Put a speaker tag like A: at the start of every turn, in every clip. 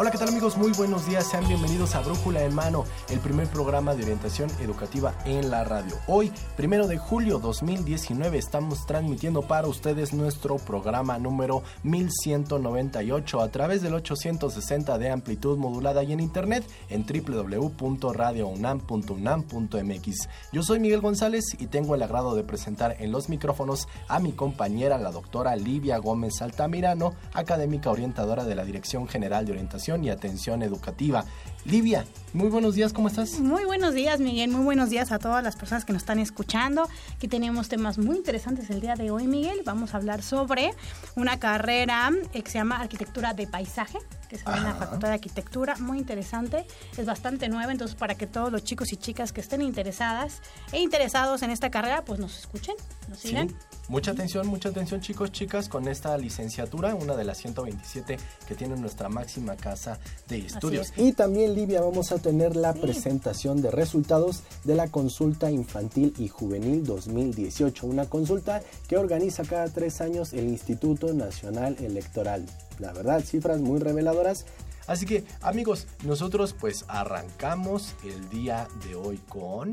A: Hola, ¿qué tal amigos? Muy buenos días, sean bienvenidos a Brújula en Mano, el primer programa de orientación educativa en la radio. Hoy, primero de julio 2019, estamos transmitiendo para ustedes nuestro programa número 1198 a través del 860 de amplitud modulada y en internet en www.radiounam.unam.mx. Yo soy Miguel González y tengo el agrado de presentar en los micrófonos a mi compañera, la doctora Livia Gómez Altamirano, académica orientadora de la Dirección General de Orientación y atención educativa. Livia, muy buenos días, ¿cómo estás?
B: Muy buenos días, Miguel, muy buenos días a todas las personas que nos están escuchando. Aquí tenemos temas muy interesantes el día de hoy, Miguel. Vamos a hablar sobre una carrera que se llama Arquitectura de Paisaje que se en la Facultad de Arquitectura, muy interesante, es bastante nueva, entonces para que todos los chicos y chicas que estén interesadas e interesados en esta carrera, pues nos escuchen, nos sigan.
A: Mucha atención, mucha atención chicos, chicas, con esta licenciatura, una de las 127 que tiene nuestra máxima casa de estudios. Y también, Livia, vamos a tener la presentación de resultados de la consulta infantil y juvenil 2018, una consulta que organiza cada tres años el Instituto Nacional Electoral la verdad, cifras muy reveladoras. Así que amigos, nosotros pues arrancamos el día de hoy con...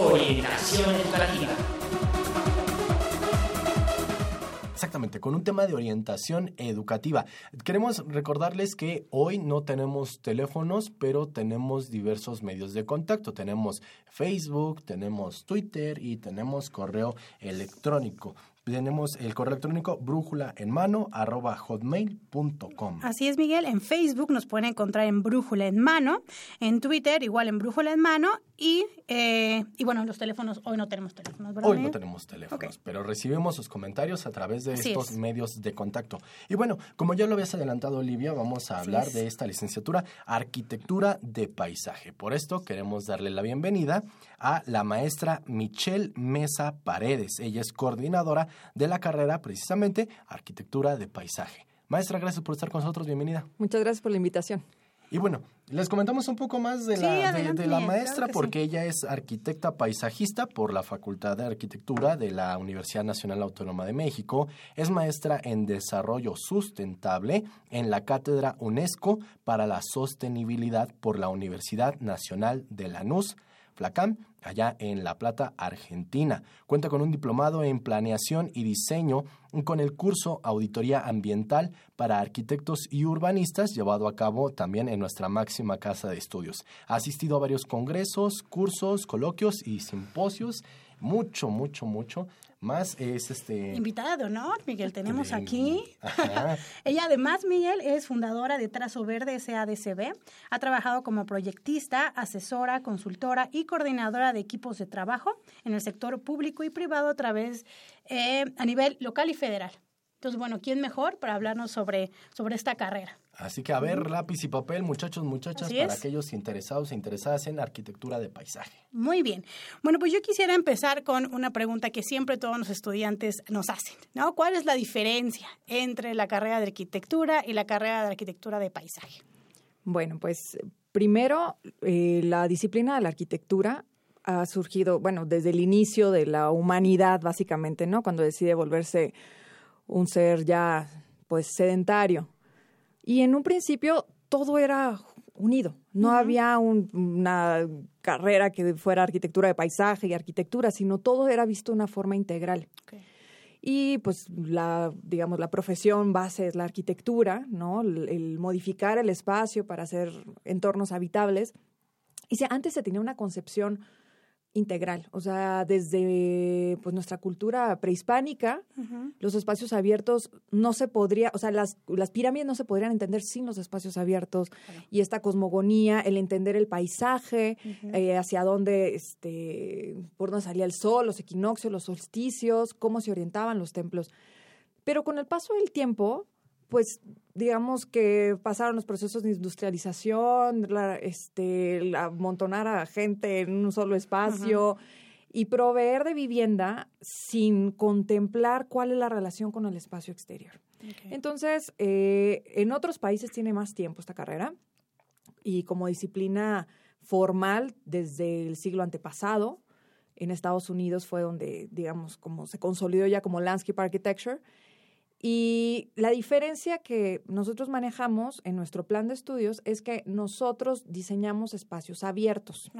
C: Orientación educativa.
A: Exactamente, con un tema de orientación educativa. Queremos recordarles que hoy no tenemos teléfonos, pero tenemos diversos medios de contacto. Tenemos Facebook, tenemos Twitter y tenemos correo electrónico tenemos el correo electrónico brújula en mano arroba hotmail.com.
B: Así es, Miguel. En Facebook nos pueden encontrar en Brújula en Mano. En Twitter, igual en Brújula en Mano. Y, eh, y bueno, los teléfonos, hoy no tenemos teléfonos, ¿verdad?
A: Hoy no tenemos teléfonos, pero recibimos sus comentarios a través de estos medios de contacto. Y bueno, como ya lo habías adelantado, Olivia, vamos a hablar de esta licenciatura Arquitectura de Paisaje. Por esto queremos darle la bienvenida a la maestra Michelle Mesa Paredes. Ella es coordinadora de la carrera precisamente Arquitectura de Paisaje. Maestra, gracias por estar con nosotros, bienvenida.
D: Muchas gracias por la invitación.
A: Y bueno, les comentamos un poco más de la, de, la maestra porque ella es arquitecta paisajista por la Facultad de Arquitectura de la Universidad Nacional Autónoma de México. Es maestra en desarrollo sustentable en la Cátedra UNESCO para la Sostenibilidad por la Universidad Nacional de Lanús FLACAM, allá en La Plata, Argentina. Cuenta con un diplomado en planeación y diseño con el curso Auditoría Ambiental para Arquitectos y Urbanistas, llevado a cabo también en nuestra máxima casa de estudios. Ha asistido a varios congresos, cursos, coloquios y simposios mucho, mucho, mucho más es este...
B: Invitada de honor, Miguel, tenemos aquí. Ella además, Miguel, es fundadora de Trazo Verde SADCB. Ha trabajado como proyectista, asesora, consultora y coordinadora de equipos de trabajo en el sector público y privado a través eh, a nivel local y federal. Entonces, bueno, ¿quién mejor para hablarnos sobre, sobre esta carrera?
A: Así que a ver, lápiz y papel, muchachos, muchachas, para aquellos interesados e interesadas en arquitectura de paisaje.
B: Muy bien. Bueno, pues yo quisiera empezar con una pregunta que siempre todos los estudiantes nos hacen, ¿no? ¿Cuál es la diferencia entre la carrera de arquitectura y la carrera de arquitectura de paisaje?
D: Bueno, pues primero, eh, la disciplina de la arquitectura ha surgido, bueno, desde el inicio de la humanidad, básicamente, ¿no? Cuando decide volverse un ser ya pues sedentario. Y en un principio todo era unido. No había una carrera que fuera arquitectura de paisaje y arquitectura, sino todo era visto de una forma integral. Y pues la, digamos, la profesión base es la arquitectura, ¿no? El, modificar el espacio para hacer entornos habitables. Y si antes se tenía una concepción integral, o sea, desde pues nuestra cultura prehispánica, los espacios abiertos no se podría, o sea, las, las pirámides no se podrían entender sin los espacios abiertos y esta cosmogonía, el entender el paisaje, eh, hacia dónde, este, por dónde salía el sol, los equinoccios, los solsticios, cómo se orientaban los templos. Pero con el paso del tiempo, pues digamos que pasaron los procesos de industrialización, la, este, amontonar a gente en un solo espacio y proveer de vivienda sin contemplar cuál es la relación con el espacio exterior. Entonces, eh, en otros países tiene más tiempo esta carrera y como disciplina formal desde el siglo antepasado. En Estados Unidos fue donde, digamos, como se consolidó ya como landscape architecture y la diferencia que nosotros manejamos en nuestro plan de estudios es que nosotros diseñamos espacios abiertos.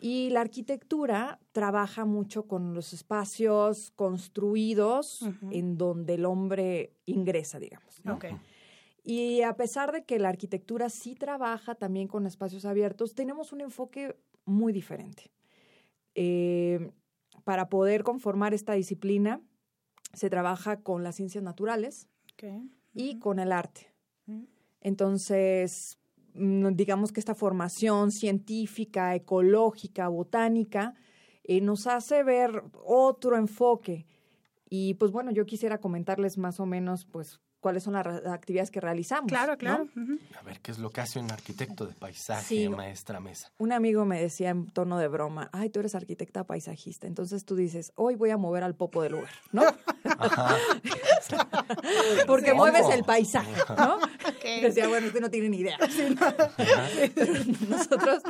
D: Y la arquitectura trabaja mucho con los espacios construidos en donde el hombre ingresa, digamos. Y a pesar de que la arquitectura sí trabaja también con espacios abiertos, tenemos un enfoque muy diferente. Eh, para poder conformar esta disciplina, se trabaja con las ciencias naturales y con el arte. Entonces, mm, digamos que esta formación científica, ecológica, botánica, eh, nos hace ver otro enfoque. Y pues bueno, yo quisiera comentarles más o menos pues cuáles son las actividades que realizamos.
B: Claro, claro.
A: A ver, ¿qué es lo que hace un arquitecto de paisaje, maestra Mesa?
D: Un amigo me decía en tono de broma, ay, tú eres arquitecta paisajista, entonces tú dices, hoy voy a mover al popo del lugar, ¿no? Porque mueves el paisaje, ¿no? Decía, bueno, usted no tiene ni idea. Nosotros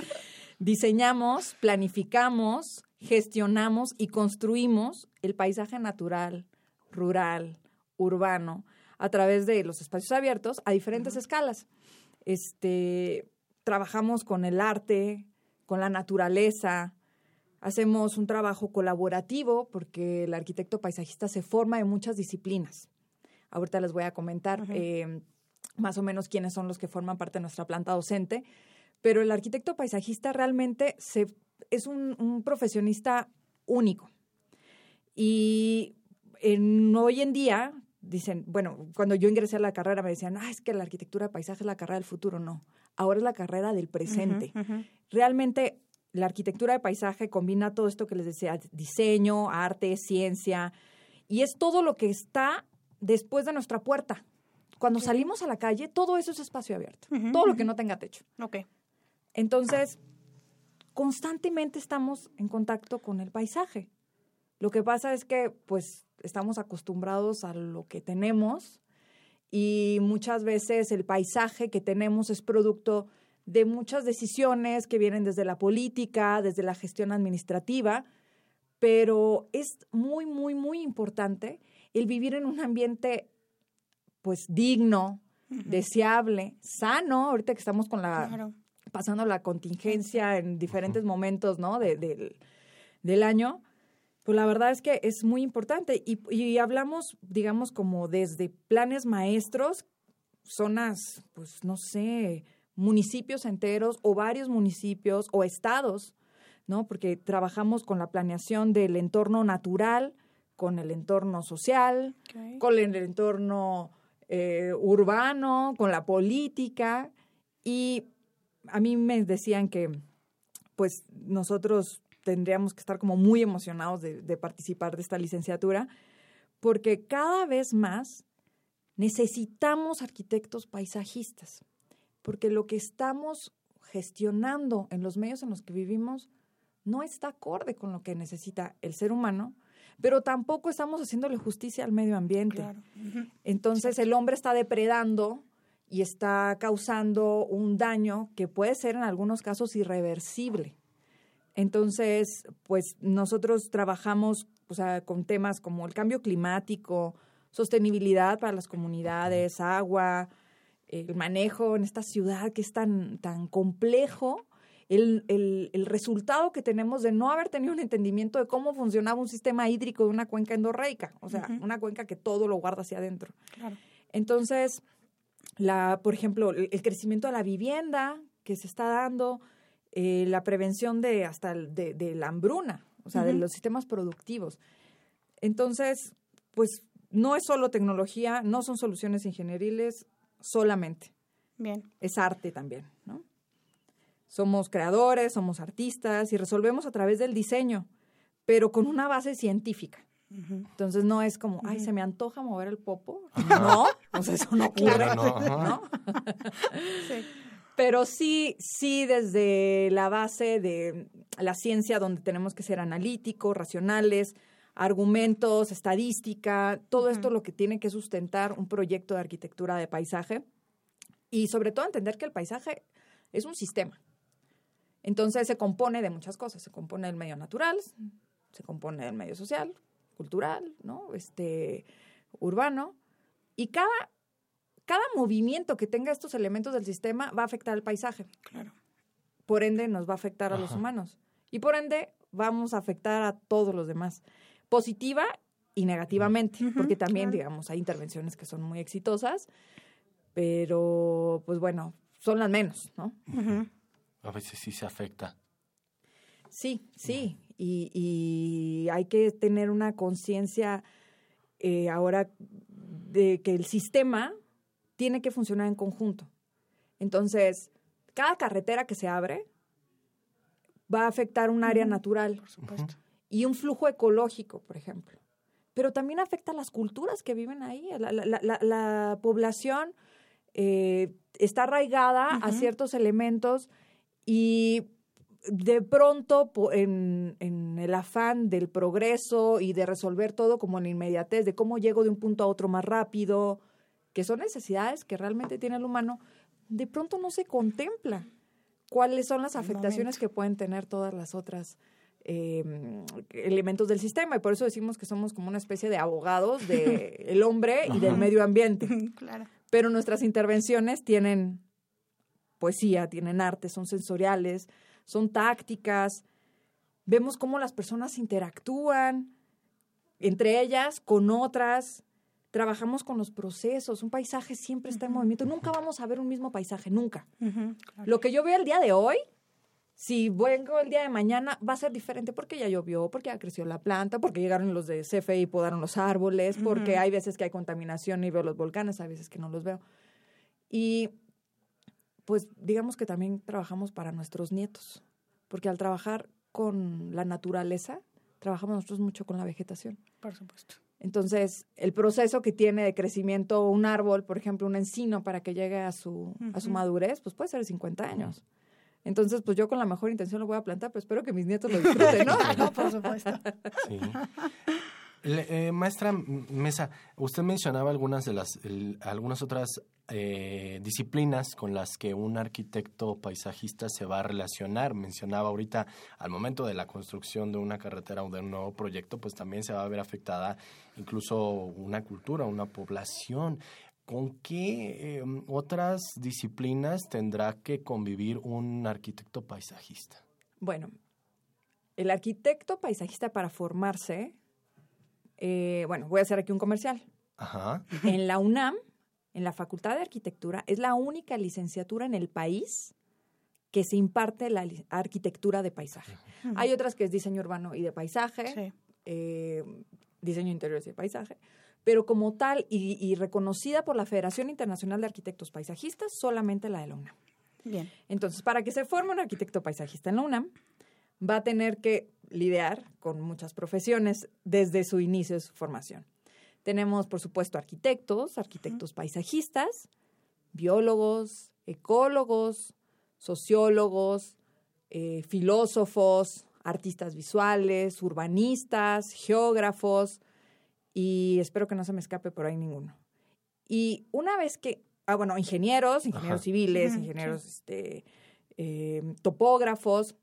D: diseñamos, planificamos, gestionamos y construimos el paisaje natural, rural, urbano, a través de los espacios abiertos a diferentes escalas. Este, trabajamos con el arte, con la naturaleza, hacemos un trabajo colaborativo porque el arquitecto paisajista se forma en muchas disciplinas. Ahorita les voy a comentar eh, más o menos quiénes son los que forman parte de nuestra planta docente, pero el arquitecto paisajista realmente se, es un, un profesionista único. Y en, hoy en día dicen, bueno, cuando yo ingresé a la carrera me decían, ah, es que la arquitectura de paisaje es la carrera del futuro. No, ahora es la carrera del presente. Realmente la arquitectura de paisaje combina todo esto que les decía, diseño, arte, ciencia, y es todo lo que está después de nuestra puerta. Cuando salimos a la calle, todo eso es espacio abierto, todo lo que no tenga techo.
B: Ok.
D: Entonces, constantemente estamos en contacto con el paisaje. Lo que pasa es que, pues, estamos acostumbrados a lo que tenemos y muchas veces el paisaje que tenemos es producto de muchas decisiones que vienen desde la política, desde la gestión administrativa, pero es muy, muy, muy importante el vivir en un ambiente pues digno, deseable, sano, ahorita que estamos con la pasando la contingencia en diferentes momentos, ¿no? De, del año, pues la verdad es que es muy importante y, hablamos, digamos, como desde planes maestros, zonas, pues no sé, municipios enteros o varios municipios o estados, ¿no? Porque trabajamos con la planeación del entorno natural, con el entorno social, con el entorno eh, urbano, con la política y a mí me decían que pues nosotros tendríamos que estar como muy emocionados de, participar de esta licenciatura, porque cada vez más necesitamos arquitectos paisajistas, porque lo que estamos gestionando en los medios en los que vivimos no está acorde con lo que necesita el ser humano, pero tampoco estamos haciéndole justicia al medio ambiente. Entonces el hombre está depredando y está causando un daño que puede ser en algunos casos irreversible. Entonces, pues nosotros trabajamos con temas como el cambio climático, sostenibilidad para las comunidades, agua, el manejo en esta ciudad que es tan, tan complejo, el, el, resultado que tenemos de no haber tenido un entendimiento de cómo funcionaba un sistema hídrico de una cuenca endorreica, o sea, una cuenca que todo lo guarda hacia adentro. Entonces, la, por ejemplo, el crecimiento de la vivienda que se está dando, eh, la prevención de hasta de, la hambruna, o sea, de los sistemas productivos. Entonces, pues no es solo tecnología, no son soluciones ingenieriles solamente.
B: Bien.
D: Es arte también, ¿no? Somos creadores, somos artistas y resolvemos a través del diseño, pero con una base científica. Entonces no es como, ay, se me antoja mover el popo. No, pues eso no ocurre, ¿no? sí. Pero sí, sí desde la base de la ciencia donde tenemos que ser analíticos, racionales, argumentos, estadística, todo esto lo que tiene que sustentar un proyecto de arquitectura de paisaje y sobre todo entender que el paisaje es un sistema. Entonces se compone de muchas cosas, se compone del medio natural, se compone del medio social, cultural, ¿no? Este urbano y cada cada movimiento que tenga estos elementos del sistema va a afectar al paisaje.
B: Claro.
D: Por ende, nos va a afectar a los humanos. Y por ende, vamos a afectar a todos los demás. Positiva y negativamente, porque también, digamos, hay intervenciones que son muy exitosas, pero, pues bueno, son las menos, ¿no?
A: A veces sí se afecta.
D: Sí, sí. Y, y hay que tener una conciencia eh, ahora de que el sistema tiene que funcionar en conjunto. Entonces, cada carretera que se abre va a afectar un área natural y un flujo ecológico, por ejemplo. Pero también afecta a las culturas que viven ahí. La, población eh, está arraigada a ciertos elementos y de pronto, en, en, el afán del progreso y de resolver todo como en inmediatez, de cómo llego de un punto a otro más rápido, que son necesidades que realmente tiene el humano, de pronto no se contempla cuáles son las afectaciones que pueden tener todas las otras em, elementos del sistema y por eso decimos que somos como una especie de abogados del hombre y del medio ambiente.
B: Claro.
D: Pero nuestras intervenciones tienen poesía, tienen arte, son sensoriales, son tácticas. Vemos cómo las personas interactúan entre ellas, con otras, trabajamos con los procesos, un paisaje siempre está en movimiento, nunca vamos a ver un mismo paisaje, nunca. Lo que yo veo el día de hoy, si vengo el día de mañana, va a ser diferente porque ya llovió, porque ya creció la planta, porque llegaron los de CFE y podaron los árboles, porque hay veces que hay contaminación y veo los volcanes, hay veces que no los veo. Y pues digamos que también trabajamos para nuestros nietos, porque al trabajar con la naturaleza, trabajamos nosotros mucho con la vegetación.
B: Por supuesto.
D: Entonces, el proceso que tiene de crecimiento un árbol, por ejemplo, un encino para que llegue a su, a su madurez, pues puede ser de 50 años. Entonces, pues yo con la mejor intención lo voy a plantar, pero espero que mis nietos lo disfruten, ¿no?
B: no, por supuesto. Sí.
A: Eh, maestra Mesa, usted mencionaba algunas de las, algunas otras eh, disciplinas con las que un arquitecto paisajista se va a relacionar. Mencionaba ahorita, al momento de la construcción de una carretera o de un nuevo proyecto, pues también se va a ver afectada incluso una cultura, una población. ¿Con qué em, otras disciplinas tendrá que convivir un arquitecto paisajista?
D: Bueno, el arquitecto paisajista para formarse eh, bueno, voy a hacer aquí un comercial.
A: Ajá.
D: En la UNAM, en la Facultad de Arquitectura, es la única licenciatura en el país que se imparte la arquitectura de paisaje. Hay otras que es diseño urbano y de paisaje, eh, diseño interior y de paisaje, pero como tal y, reconocida por la Federación Internacional de Arquitectos Paisajistas, solamente la de la UNAM.
B: Bien.
D: Entonces, para que se forme un arquitecto paisajista en la UNAM, va a tener que lidiar con muchas profesiones desde su inicio de su formación. Tenemos, por supuesto, arquitectos, arquitectos paisajistas, biólogos, ecólogos, sociólogos, eh, filósofos, artistas visuales, urbanistas, geógrafos, y espero que no se me escape por ahí ninguno. Y una vez que, ah, bueno, ingenieros, ingenieros civiles, ingenieros este, eh, topógrafos,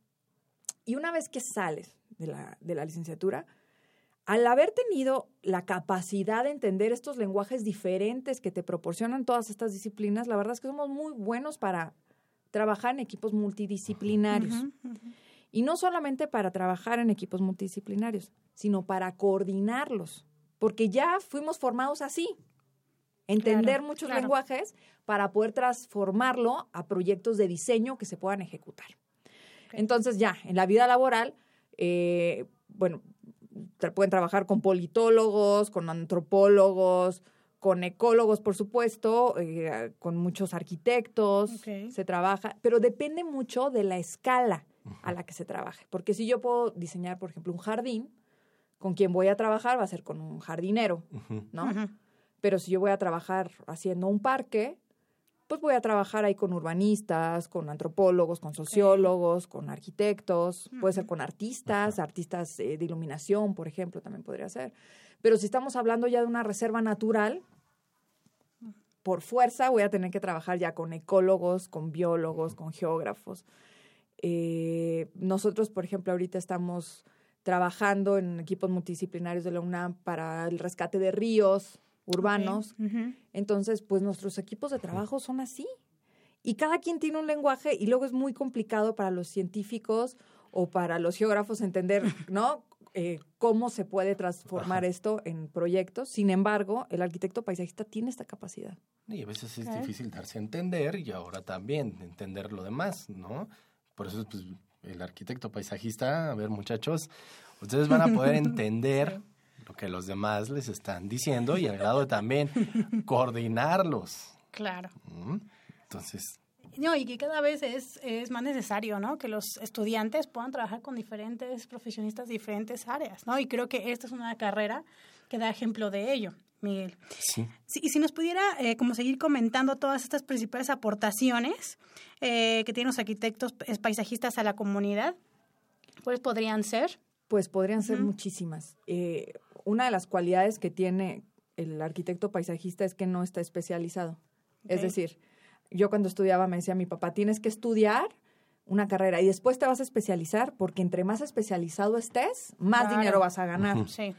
D: y una vez que sales de la, de la licenciatura, al haber tenido la capacidad de entender estos lenguajes diferentes que te proporcionan todas estas disciplinas, la verdad es que somos muy buenos para trabajar en equipos multidisciplinarios. Y no solamente para trabajar en equipos multidisciplinarios, sino para coordinarlos, porque ya fuimos formados así, entender muchos lenguajes para poder transformarlo a proyectos de diseño que se puedan ejecutar. Entonces ya, en la vida laboral, eh, bueno, pueden trabajar con politólogos, con antropólogos, con ecólogos, por supuesto, eh, con muchos arquitectos, se trabaja, pero depende mucho de la escala a la que se trabaje. Porque si yo puedo diseñar, por ejemplo, un jardín, con quien voy a trabajar va a ser con un jardinero, ¿no? Pero si yo voy a trabajar haciendo un parque, pues voy a trabajar ahí con urbanistas, con antropólogos, con sociólogos, con arquitectos, puede ser con artistas, artistas eh, de iluminación, por ejemplo, también podría ser. Pero si estamos hablando ya de una reserva natural, por fuerza voy a tener que trabajar ya con ecólogos, con biólogos, con geógrafos. Eh, nosotros, por ejemplo, ahorita estamos trabajando en equipos multidisciplinarios de la UNAM para el rescate de ríos urbanos. Entonces, pues nuestros equipos de trabajo son así. Y cada quien tiene un lenguaje y luego es muy complicado para los científicos o para los geógrafos entender, ¿no? Eh, cómo se puede transformar esto en proyectos. Sin embargo, el arquitecto paisajista tiene esta capacidad.
A: Y a veces es difícil darse a entender y ahora también entender lo demás, ¿no? Por eso, pues, el arquitecto paisajista, a ver, muchachos, ustedes van a poder entender lo que los demás les están diciendo y al grado de también coordinarlos.
B: Claro.
A: Entonces,
B: no, y que cada vez es, es más necesario, ¿no? Que los estudiantes puedan trabajar con diferentes profesionistas de diferentes áreas, ¿no? Y creo que esta es una carrera que da ejemplo de ello. Miguel.
A: Sí.
B: y si nos pudiera eh, como seguir comentando todas estas principales aportaciones eh, que tienen los arquitectos paisajistas a la comunidad, ¿cuáles podrían ser?
D: Pues podrían ser muchísimas. Eh, una de las cualidades que tiene el arquitecto paisajista es que no está especializado. Es decir, yo cuando estudiaba me decía mi papá, tienes que estudiar una carrera y después te vas a especializar porque entre más especializado estés, más dinero vas a ganar.
B: Sí.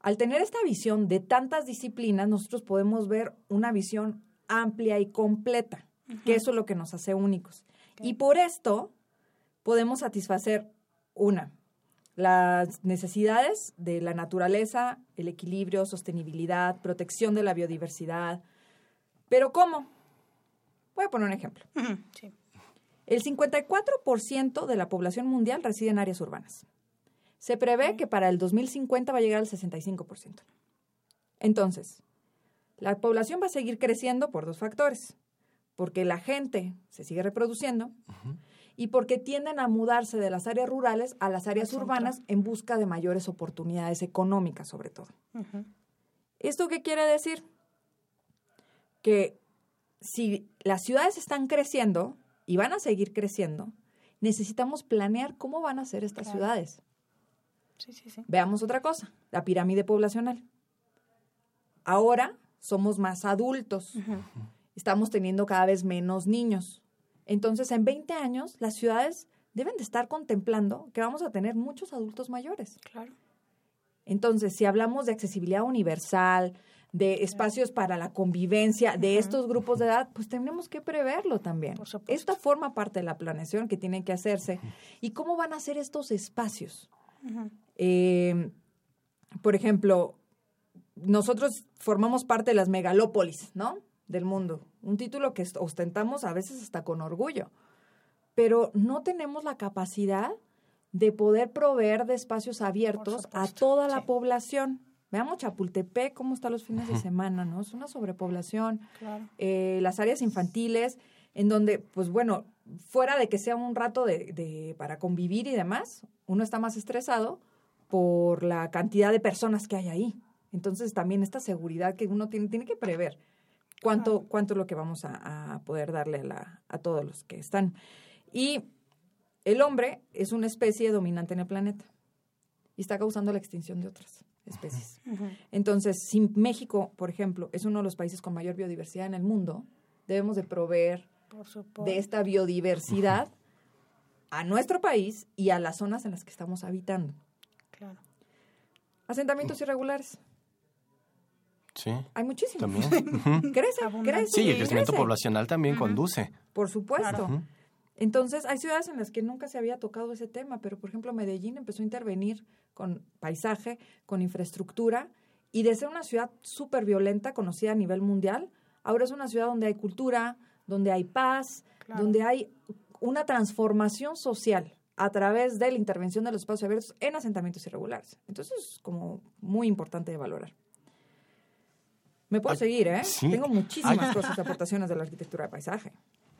D: Al tener esta visión de tantas disciplinas, nosotros podemos ver una visión amplia y completa, que eso es lo que nos hace únicos. Y por esto podemos satisfacer una, las necesidades de la naturaleza, el equilibrio, sostenibilidad, protección de la biodiversidad. Pero ¿cómo? Voy a poner un ejemplo. El 54% de la población mundial reside en áreas urbanas. Se prevé que para el 2050 va a llegar al 65%. Entonces, la población va a seguir creciendo por dos factores. Porque la gente se sigue reproduciendo y porque tienden a mudarse de las áreas rurales a las áreas urbanas en busca de mayores oportunidades económicas, sobre todo. ¿Esto qué quiere decir? Que si las ciudades están creciendo y van a seguir creciendo, necesitamos planear cómo van a ser estas ciudades. Veamos otra cosa, la pirámide poblacional. Ahora somos más adultos, estamos teniendo cada vez menos niños. Entonces, en 20 años, las ciudades deben de estar contemplando que vamos a tener muchos adultos mayores.
B: Claro.
D: Entonces, si hablamos de accesibilidad universal, de espacios para la convivencia de estos grupos de edad, pues tenemos que preverlo también.
B: Por
D: Esta forma parte de la planeación que tiene que hacerse. ¿Y cómo van a ser estos espacios? Eh, por ejemplo, nosotros formamos parte de las megalópolis, ¿no? Del mundo. Un título que ostentamos a veces hasta con orgullo. Pero no tenemos la capacidad de poder proveer de espacios abiertos a toda la población. Veamos Chapultepec, cómo está los fines de semana, ¿no? Es una sobrepoblación. Eh, las áreas infantiles, en donde, pues bueno, fuera de que sea un rato de, para convivir y demás, uno está más estresado por la cantidad de personas que hay ahí. Entonces también esta seguridad que uno tiene, tiene que prever cuánto, cuánto es lo que vamos a, poder darle a, la, a todos los que están. Y el hombre es una especie dominante en el planeta y está causando la extinción de otras especies. Entonces, si México, por ejemplo, es uno de los países con mayor biodiversidad en el mundo, debemos de proveer de esta biodiversidad a nuestro país y a las zonas en las que estamos habitando.
B: Claro.
D: Asentamientos irregulares.
A: Sí.
D: Hay muchísimos.
A: También.
D: crece, crece.
A: Sí, el crecimiento poblacional también conduce.
D: Por supuesto. Entonces, hay ciudades en las que nunca se había tocado ese tema, pero por ejemplo, Medellín empezó a intervenir con paisaje, con infraestructura, y de ser una ciudad súper violenta, conocida a nivel mundial, ahora es una ciudad donde hay cultura, donde hay paz, donde hay una transformación social a través de la intervención de los espacios abiertos en asentamientos irregulares. Entonces es como muy importante de valorar. Me puedo seguir, ¿eh? Tengo muchísimas cosas, aportaciones de la arquitectura de paisaje.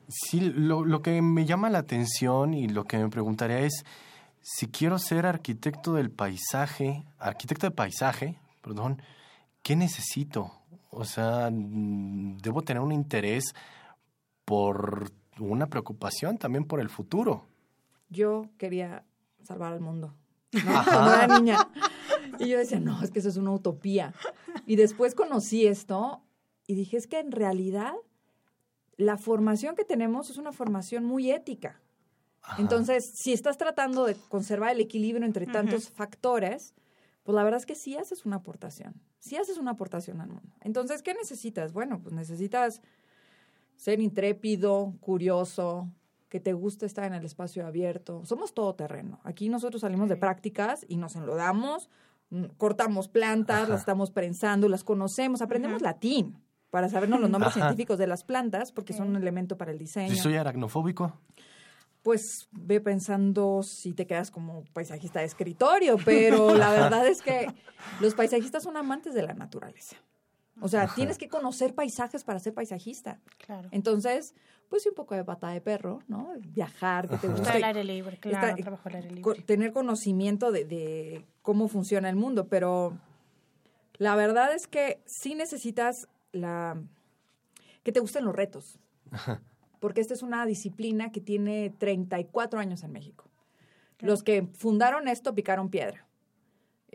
A: Sí, lo, lo que me llama la atención y lo que me preguntaría es, si quiero ser arquitecto del paisaje, arquitecto de paisaje, perdón, ¿qué necesito? O sea, debo tener un interés por una preocupación también por el futuro.
D: Yo quería salvar al mundo. Era niña. Y yo decía, no, es que eso es una utopía. Y después conocí esto y dije, es que en realidad la formación que tenemos es una formación muy ética. Entonces, si estás tratando de conservar el equilibrio entre tantos factores, pues la verdad es que sí haces una aportación. Sí haces una aportación al mundo. Entonces, ¿qué necesitas? Bueno, pues necesitas ser intrépido, curioso, que te guste estar en el espacio abierto. Somos todo terreno. Aquí nosotros salimos de prácticas y nos enlodamos, cortamos plantas, las estamos prensando, las conocemos, aprendemos latín para sabernos los nombres científicos de las plantas, porque son un elemento para el diseño.
A: ¿Y soy aracnofóbico?
D: Pues ve pensando si te quedas como paisajista de escritorio, pero la verdad es que los paisajistas son amantes de la naturaleza. O sea, tienes que conocer paisajes para ser paisajista. Claro. Entonces, pues un poco de pata de perro, ¿no? Viajar, que te gusta.
B: el aire libre, claro, trabajo al aire libre.
D: Tener conocimiento de, de, cómo funciona el mundo, pero la verdad es que sí necesitas la que te gusten los retos. Porque esta es una disciplina que tiene 34 años en México. Los que fundaron esto picaron piedra.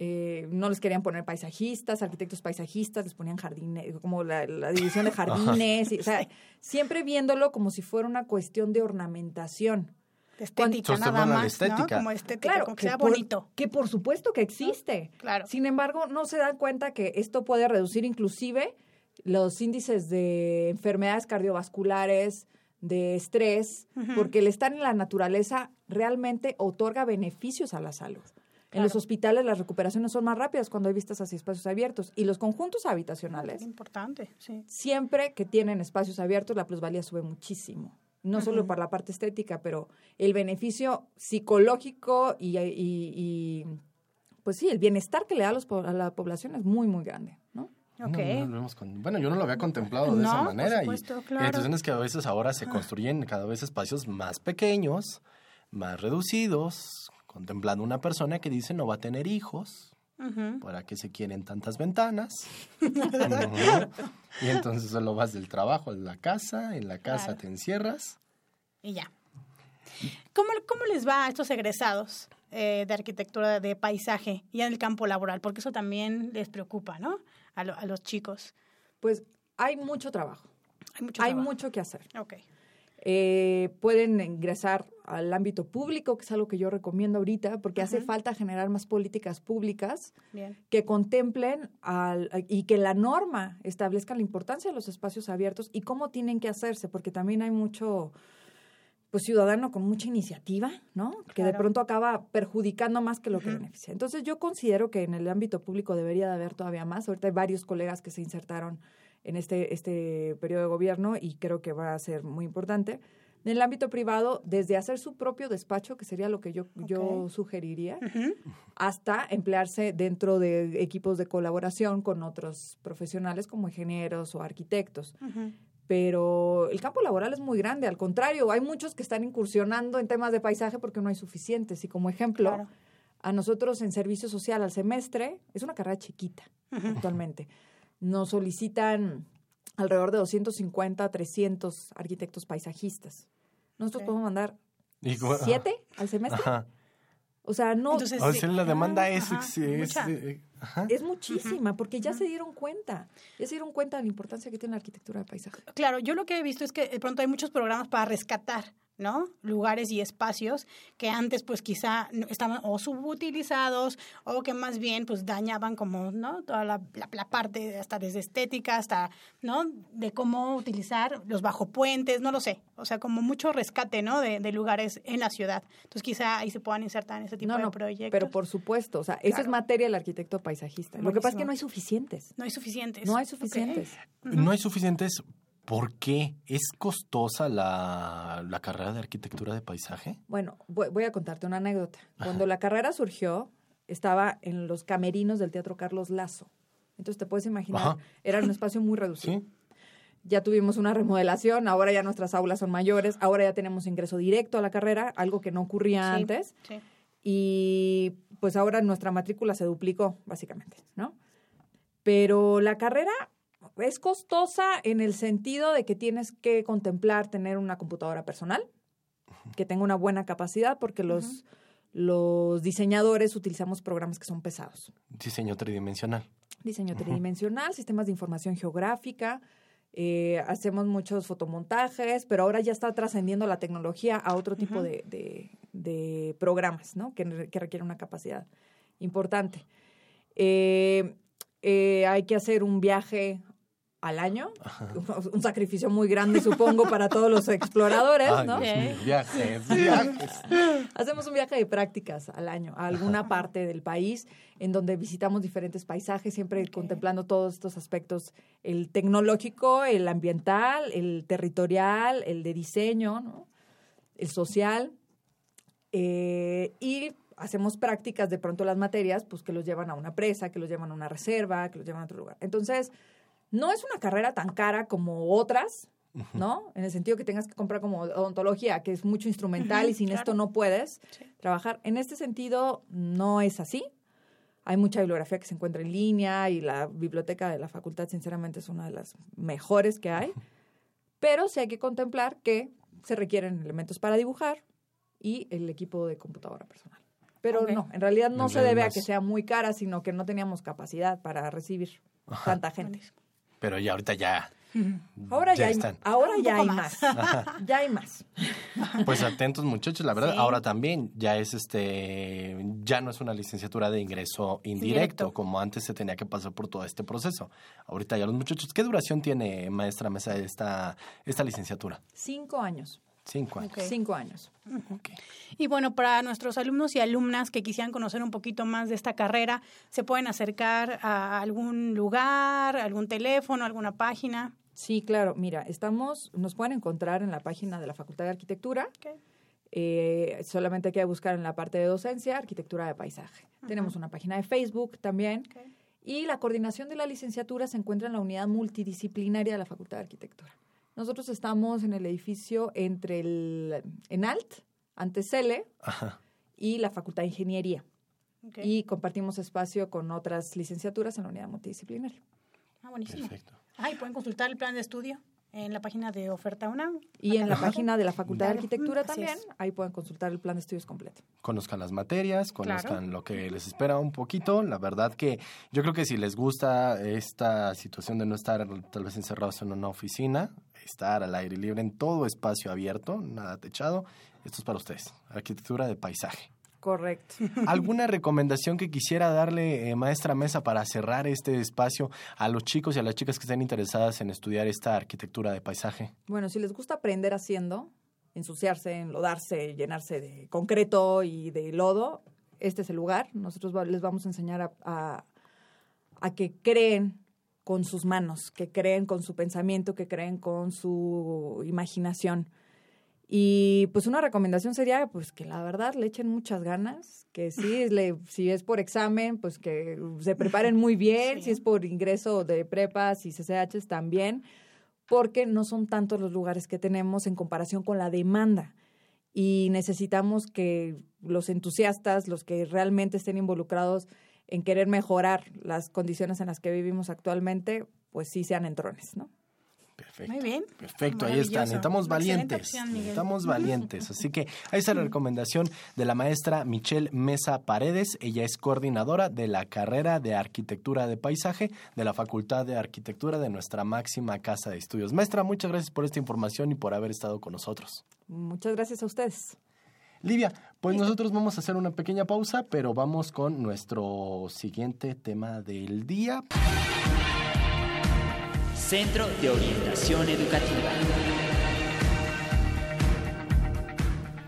D: Eh, no les querían poner paisajistas, arquitectos paisajistas, les ponían jardines, como la, división de jardines, o sea, siempre viéndolo como si fuera una cuestión de ornamentación.
B: De estética nada más, estética. Como estética, claro, que sea bonito.
D: que por supuesto que existe. Claro. Sin embargo, no se dan cuenta que esto puede reducir inclusive los índices de enfermedades cardiovasculares, de estrés, porque el estar en la naturaleza realmente otorga beneficios a la salud. En los hospitales las recuperaciones son más rápidas cuando hay vistas hacia espacios abiertos y los conjuntos habitacionales.
B: importante, sí.
D: Siempre que tienen espacios abiertos la plusvalía sube muchísimo. No solo para la parte estética, pero el beneficio psicológico y, pues sí, el bienestar que le da a, la población es muy, muy grande, ¿no?
A: Okay. bueno, yo no lo había contemplado de esa manera. y, entonces es que a veces ahora se construyen cada vez espacios más pequeños, más reducidos, contemplando una persona que dice no va a tener hijos. ¿Para qué se quieren tantas ventanas? Y entonces solo vas del trabajo a la casa, en la casa te encierras.
B: Y ya. ¿Cómo, ¿Cómo, les va a estos egresados eh, de arquitectura de paisaje y en el campo laboral? Porque eso también les preocupa, ¿no? A, a los chicos.
D: Pues hay mucho trabajo.
B: Hay mucho,
D: hay mucho que hacer.
B: Ok.
D: Eh, pueden ingresar al ámbito público, que es algo que yo recomiendo ahorita, porque hace falta generar más políticas públicas que contemplen al, y que la norma establezca la importancia de los espacios abiertos y cómo tienen que hacerse, porque también hay mucho pues ciudadano con mucha iniciativa, ¿no? Que de pronto acaba perjudicando más que lo que beneficia. Entonces yo considero que en el ámbito público debería de haber todavía más. Ahorita hay varios colegas que se insertaron en este, este periodo de gobierno y creo que va a ser muy importante. En el ámbito privado, desde hacer su propio despacho, que sería lo que yo, yo sugeriría, hasta emplearse dentro de equipos de colaboración con otros profesionales como ingenieros o arquitectos. Pero el campo laboral es muy grande, al contrario, hay muchos que están incursionando en temas de paisaje porque no hay suficientes. Y como ejemplo, a nosotros en servicio social al semestre, es una carrera chiquita actualmente nos solicitan alrededor de 250 a 300 arquitectos paisajistas. Nosotros podemos mandar siete al semestre. O sea, no.
A: Entonces, o sea, la demanda es,
D: eh, es, muchísima, porque ya se dieron cuenta. Ya se dieron cuenta de la importancia que tiene la arquitectura de paisaje.
B: Claro, yo lo que he visto es que de pronto hay muchos programas para rescatar ¿no? Lugares y espacios que antes pues quizá estaban o subutilizados o que más bien pues dañaban como, ¿no? Toda la, la, parte hasta desde estética hasta, ¿no? De cómo utilizar los bajo puentes, no lo sé. O sea, como mucho rescate, ¿no? De, de lugares en la ciudad. Entonces quizá ahí se puedan insertar en ese tipo de proyectos.
D: Pero por supuesto, o sea, eso es materia del arquitecto paisajista. Lo que pasa es que no hay suficientes.
B: No hay suficientes.
D: No hay suficientes.
A: No hay suficientes ¿Por qué? ¿Es costosa la, carrera de arquitectura de paisaje?
D: Bueno, voy, a contarte una anécdota. Cuando la carrera surgió, estaba en los camerinos del Teatro Carlos Lazo. Entonces te puedes imaginar, era un espacio muy reducido. Ya tuvimos una remodelación, ahora ya nuestras aulas son mayores, ahora ya tenemos ingreso directo a la carrera, algo que no ocurría antes. Y pues ahora nuestra matrícula se duplicó, básicamente, ¿no? Pero la carrera es costosa en el sentido de que tienes que contemplar tener una computadora personal que tenga una buena capacidad porque los, los diseñadores utilizamos programas que son pesados.
A: Diseño tridimensional.
D: Diseño tridimensional, sistemas de información geográfica, eh, hacemos muchos fotomontajes, pero ahora ya está trascendiendo la tecnología a otro tipo de, de, programas, ¿no? Que, que requieren una capacidad importante. Eh, eh, hay que hacer un viaje al año, un sacrificio muy grande supongo para todos los exploradores, ¿no?
A: viajes, viajes.
D: Hacemos un viaje de prácticas al año a alguna parte del país en donde visitamos diferentes paisajes, siempre contemplando todos estos aspectos, el tecnológico, el ambiental, el territorial, el de diseño, ¿no? el social. Eh, y hacemos prácticas de pronto las materias, pues que los llevan a una presa, que los llevan a una reserva, que los llevan a otro lugar. Entonces, no es una carrera tan cara como otras, ¿no? En el sentido que tengas que comprar como odontología, que es mucho instrumental y sin esto no puedes trabajar. En este sentido, no es así. Hay mucha bibliografía que se encuentra en línea y la biblioteca de la facultad, sinceramente, es una de las mejores que hay. Pero sí hay que contemplar que se requieren elementos para dibujar y el equipo de computadora personal. Pero no, en realidad no se debe a que sea muy cara, sino que no teníamos capacidad para recibir tanta gente.
A: Pero ya ahorita ya.
D: Ahora ya, hay, ahora ya hay más. ya hay más.
A: Pues atentos muchachos, la verdad, ahora también ya es este, ya no es una licenciatura de ingreso indirecto, como antes se tenía que pasar por todo este proceso. Ahorita ya los muchachos, ¿qué duración tiene maestra Mesa esta, esta licenciatura?
D: Cinco años.
A: Cinco años.
D: Cinco años.
B: Y bueno, para nuestros alumnos y alumnas que quisieran conocer un poquito más de esta carrera, ¿se pueden acercar a algún lugar, algún teléfono, alguna página?
D: Sí, claro. Mira, estamos, nos pueden encontrar en la página de la Facultad de Arquitectura. Eh, solamente hay que buscar en la parte de docencia, arquitectura de paisaje. Tenemos una página de Facebook también. Y la coordinación de la licenciatura se encuentra en la unidad multidisciplinaria de la Facultad de Arquitectura. Nosotros estamos en el edificio entre el ENALT, antes Cele, y la Facultad de Ingeniería. Y compartimos espacio con otras licenciaturas en la unidad multidisciplinaria.
B: Ah, buenísimo. Perfecto. Ah, pueden consultar el plan de estudio en la página de Oferta UNAM.
D: Y en la página de la Facultad de Arquitectura también, ahí pueden consultar el plan de estudios completo.
A: Conozcan las materias, conozcan lo que les espera un poquito. La verdad que yo creo que si les gusta esta situación de no estar tal vez encerrados en una oficina, estar al aire libre en todo espacio abierto, nada techado. Esto es para ustedes, arquitectura de paisaje.
D: Correcto.
A: ¿Alguna recomendación que quisiera darle, eh, maestra Mesa, para cerrar este espacio a los chicos y a las chicas que estén interesadas en estudiar esta arquitectura de paisaje?
D: Bueno, si les gusta aprender haciendo, ensuciarse, enlodarse, llenarse de concreto y de lodo, este es el lugar. Nosotros les vamos a enseñar a, a que creen con sus manos, que creen con su pensamiento, que creen con su imaginación. Y pues una recomendación sería pues que la verdad le echen muchas ganas, que sí, le, si es por examen, pues que se preparen muy bien, si es por ingreso de prepas y CCHs también, porque no son tantos los lugares que tenemos en comparación con la demanda. Y necesitamos que los entusiastas, los que realmente estén involucrados en querer mejorar las condiciones en las que vivimos actualmente, pues sí sean entrones, ¿no?
A: Perfecto. Muy bien. Perfecto, ahí están. Estamos valientes. Estamos valientes. Así que ahí está la recomendación de la maestra Michelle Mesa Paredes. Ella es coordinadora de la carrera de Arquitectura de Paisaje de la Facultad de Arquitectura de nuestra máxima casa de estudios. Maestra, muchas gracias por esta información y por haber estado con nosotros.
D: Muchas gracias a ustedes.
A: Livia, pues nosotros vamos a hacer una pequeña pausa, pero vamos con nuestro siguiente tema del día.
C: Centro de Orientación Educativa.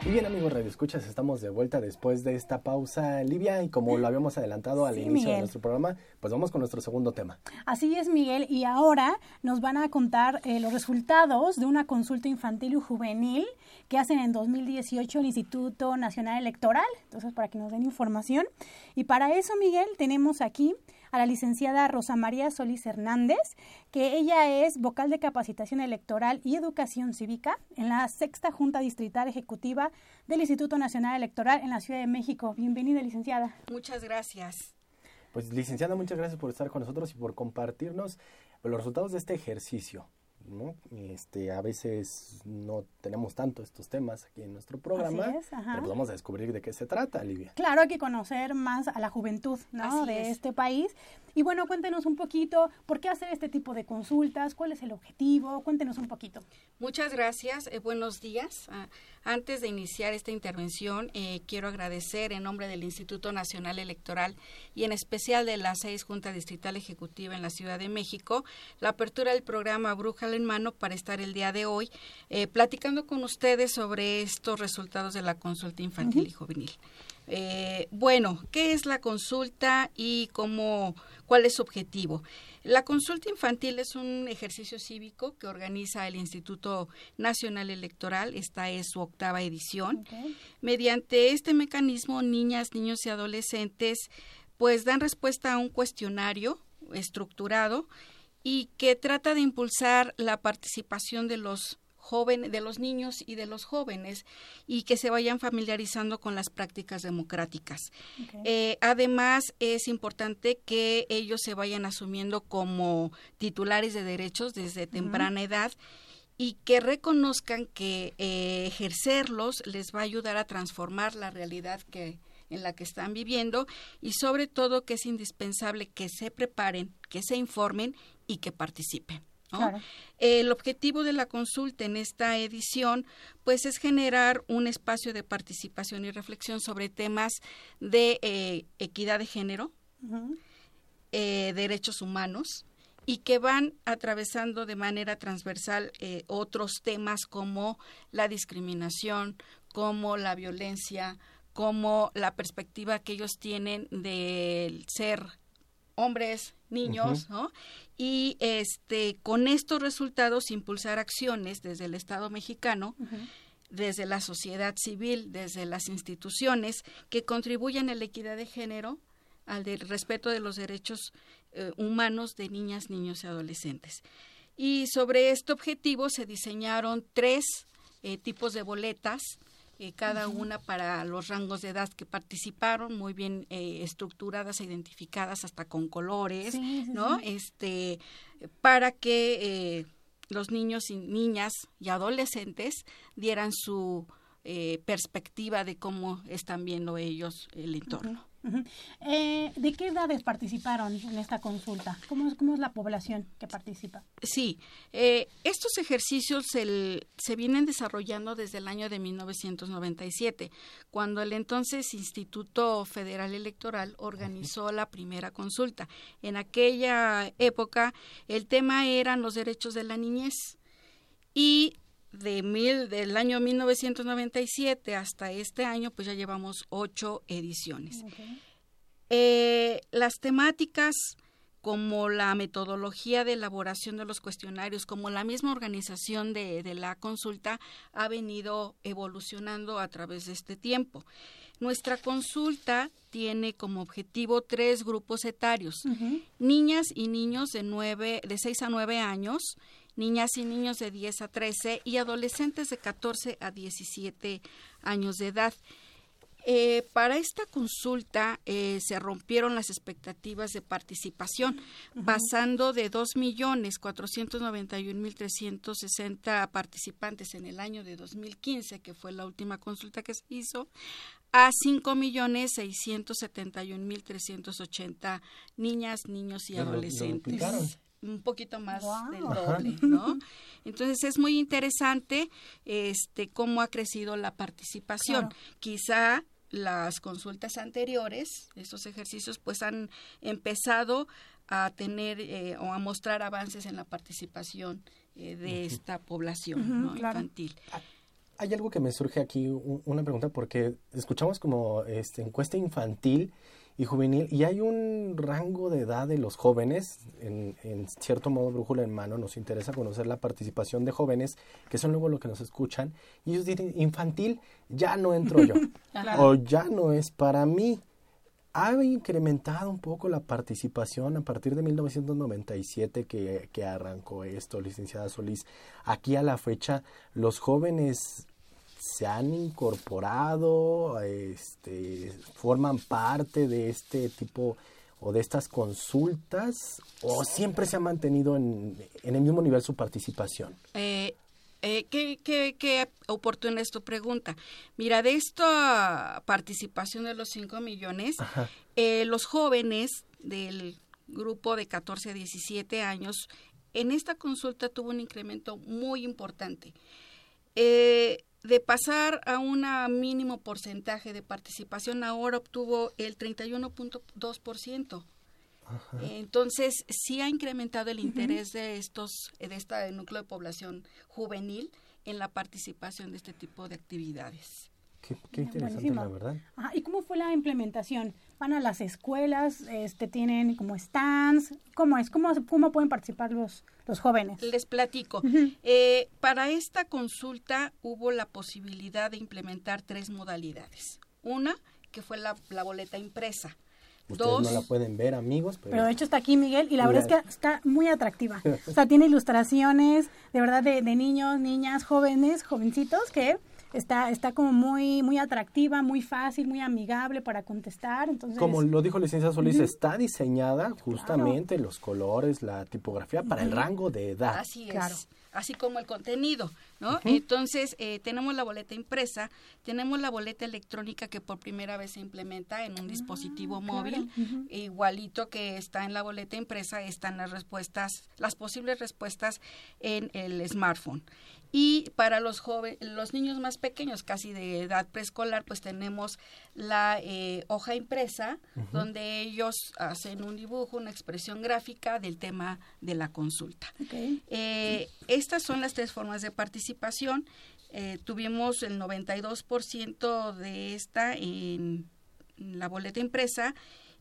A: Y bien, amigos Radio Escuchas, estamos de vuelta después de esta pausa, Livia, y como lo habíamos adelantado al inicio de nuestro programa, pues vamos con nuestro segundo tema.
B: Así es, Miguel, y ahora nos van a contar eh, los resultados de una consulta infantil y juvenil que hacen en 2018 el Instituto Nacional Electoral, entonces para que nos den información. Y para eso, Miguel, tenemos aquí a la licenciada Rosa María Solís Hernández, que ella es vocal de capacitación electoral y educación cívica en la sexta Junta Distrital Ejecutiva del Instituto Nacional Electoral en la Ciudad de México. Bienvenida, licenciada.
E: Muchas gracias.
A: Pues licenciada, muchas gracias por estar con nosotros y por compartirnos los resultados de este ejercicio. ¿No? Este, a veces no tenemos tanto estos temas aquí en nuestro programa, pero pues vamos a descubrir de qué se trata, Livia.
B: Claro, hay que conocer más a la juventud ¿no? de este país. Y bueno, cuéntenos un poquito, ¿por qué hacer este tipo de consultas? ¿Cuál es el objetivo? Cuéntenos un poquito.
E: Muchas gracias, eh, buenos días. Ah, antes de iniciar esta intervención, eh, quiero agradecer en nombre del Instituto Nacional Electoral y en especial de la seis Junta Distrital Ejecutiva en la Ciudad de México la apertura del programa En Mano para estar el día de hoy eh, platicando con ustedes sobre estos resultados de la consulta infantil y juvenil. Eh, bueno, ¿qué es la consulta y cómo, cuál es su objetivo? La consulta infantil es un ejercicio cívico que organiza el Instituto Nacional Electoral, esta es su octava edición. Mediante este mecanismo, niñas, niños y adolescentes pues dan respuesta a un cuestionario estructurado y que trata de impulsar la participación de los jóvenes, de los niños y de los jóvenes y que se vayan familiarizando con las prácticas democráticas. Eh, además, es importante que ellos se vayan asumiendo como titulares de derechos desde temprana edad y que reconozcan que eh, ejercerlos les va a ayudar a transformar la realidad que en la que están viviendo y sobre todo que es indispensable que se preparen, que se informen y que participen. El objetivo de la consulta en esta edición, pues, es generar un espacio de participación y reflexión sobre temas de eh, equidad de género, eh, derechos humanos, y que van atravesando de manera transversal eh, otros temas como la discriminación, como la violencia, como la perspectiva que ellos tienen del ser hombres, niños, ¿no? Y este con estos resultados impulsar acciones desde el Estado mexicano, desde la sociedad civil, desde las instituciones que contribuyan a la equidad de género, al respeto de los derechos eh, humanos de niñas, niños y adolescentes. Y sobre este objetivo se diseñaron tres eh, tipos de boletas eh, cada una para los rangos de edad que participaron, muy bien eh, estructuradas e identificadas hasta con colores, ¿no? Este, para que eh, los niños y niñas y adolescentes dieran su perspectiva de cómo están viendo ellos el entorno.
B: Eh, ¿De qué edades participaron en esta consulta? ¿Cómo es, cómo es la población que participa?
E: Sí, eh, estos ejercicios se vienen desarrollando desde el año de 1997, cuando el entonces Instituto Federal Electoral organizó la primera consulta. En aquella época el tema eran los derechos de la niñez y de mil, del año 1997 hasta este año, pues ya llevamos ocho ediciones. Eh, las temáticas como la metodología de elaboración de los cuestionarios, como la misma organización de, la consulta, ha venido evolucionando a través de este tiempo. Nuestra consulta tiene como objetivo tres grupos etarios, niñas y niños de, nueve, de 6 a 9 años, niñas y niños de 10 a 13 y adolescentes de 14 a 17 años de edad. Eh, para esta consulta eh, se rompieron las expectativas de participación, pasando de 2.491.360 participantes en el año de 2015, que fue la última consulta que se hizo, a 5.671.380 niñas, niños y adolescentes un poquito más del doble, ¿no? Entonces es muy interesante este cómo ha crecido la participación. Quizá las consultas anteriores, estos ejercicios, pues han empezado a tener eh, o a mostrar avances en la participación eh, de esta población infantil.
A: hay algo que me surge aquí, una pregunta, porque escuchamos como este, encuesta infantil y juvenil, y hay un rango de edad de los jóvenes, en, en, cierto modo, brújula en mano, nos interesa conocer la participación de jóvenes, que son luego los que nos escuchan, y ellos dicen, infantil, ya no entro yo, o ya no es para mí. Ha incrementado un poco la participación a partir de 1997 que, que arrancó esto, licenciada Solís. Aquí a la fecha, los jóvenes se han incorporado, este, forman parte de este tipo o de estas consultas o siempre se ha mantenido en, el mismo nivel su participación?
E: Eh, eh, ¿qué, qué, qué, oportuna es tu pregunta? Mira, de esta participación de los 5 millones, eh, los jóvenes del grupo de 14 a 17 años, en esta consulta tuvo un incremento muy importante. Eh, de pasar a un mínimo porcentaje de participación, ahora obtuvo el 31.2%. Entonces, sí ha incrementado el interés de estos, de este núcleo de población juvenil en la participación de este tipo de actividades.
A: Qué, interesante, la verdad.
B: ¿Y cómo fue la implementación? ¿Van a las escuelas? Este, ¿Tienen como stands? ¿Cómo es? ¿Cómo, cómo pueden participar los, los jóvenes?
E: Les platico. Eh, para esta consulta hubo la posibilidad de implementar tres modalidades. Una, que fue la, boleta impresa.
A: Ustedes Dos, no la pueden ver, amigos.
B: Pero... de hecho está aquí Miguel y la verdad es que está muy atractiva. o sea, tiene ilustraciones de verdad de, de niños, niñas, jóvenes, jovencitos que está, está como muy, muy atractiva, muy fácil, muy amigable para contestar. Entonces,
A: como lo dijo la licencia Solís, está diseñada justamente los colores, la tipografía para el rango de edad.
E: Así es. Así como el contenido, ¿no? Entonces, eh, tenemos la boleta impresa, tenemos la boleta electrónica que por primera vez se implementa en un dispositivo ah, móvil, igualito que está en la boleta impresa, están las respuestas, las posibles respuestas en el smartphone. Y para los jóvenes, los niños más pequeños, casi de edad preescolar, pues tenemos la eh, hoja impresa, donde ellos hacen un dibujo, una expresión gráfica del tema de la consulta. Eh, estas son las tres formas de participación. Eh, tuvimos el 92% de esta en la boleta impresa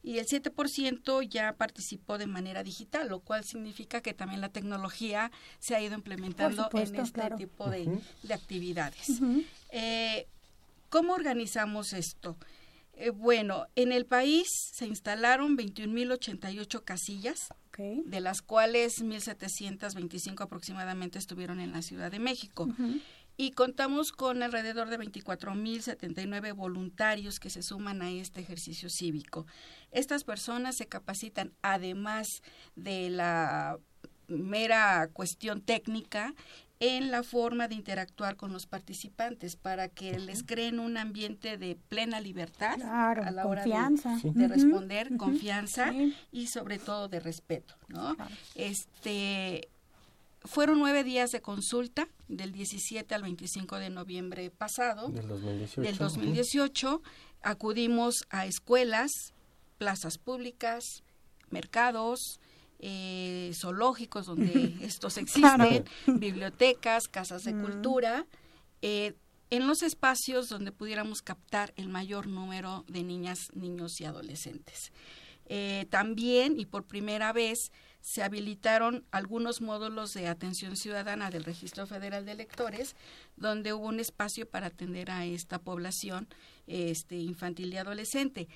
E: y el 7% ya participó de manera digital, lo cual significa que también la tecnología se ha ido implementando en este tipo de, actividades. Eh, ¿Cómo organizamos esto? Eh, bueno, en el país se instalaron 21.088 casillas, de las cuales 1.725 aproximadamente estuvieron en la Ciudad de México y contamos con alrededor de 24.079 voluntarios que se suman a este ejercicio cívico. Estas personas se capacitan además de la mera cuestión técnica en la forma de interactuar con los participantes para que les creen un ambiente de plena libertad a la hora de, responder, confianza y sobre todo de respeto, ¿no? Este fueron nueve días de consulta, del 17 al 25 de noviembre pasado.
A: Del 2018.
E: Del 2018 acudimos a escuelas, plazas públicas, mercados, eh, zoológicos donde estos existen, bibliotecas, casas de cultura, eh, en los espacios donde pudiéramos captar el mayor número de niñas, niños y adolescentes. Eh, también, y por primera vez, se habilitaron algunos módulos de atención ciudadana del Registro Federal de Electores, donde hubo un espacio para atender a esta población este, infantil y adolescente.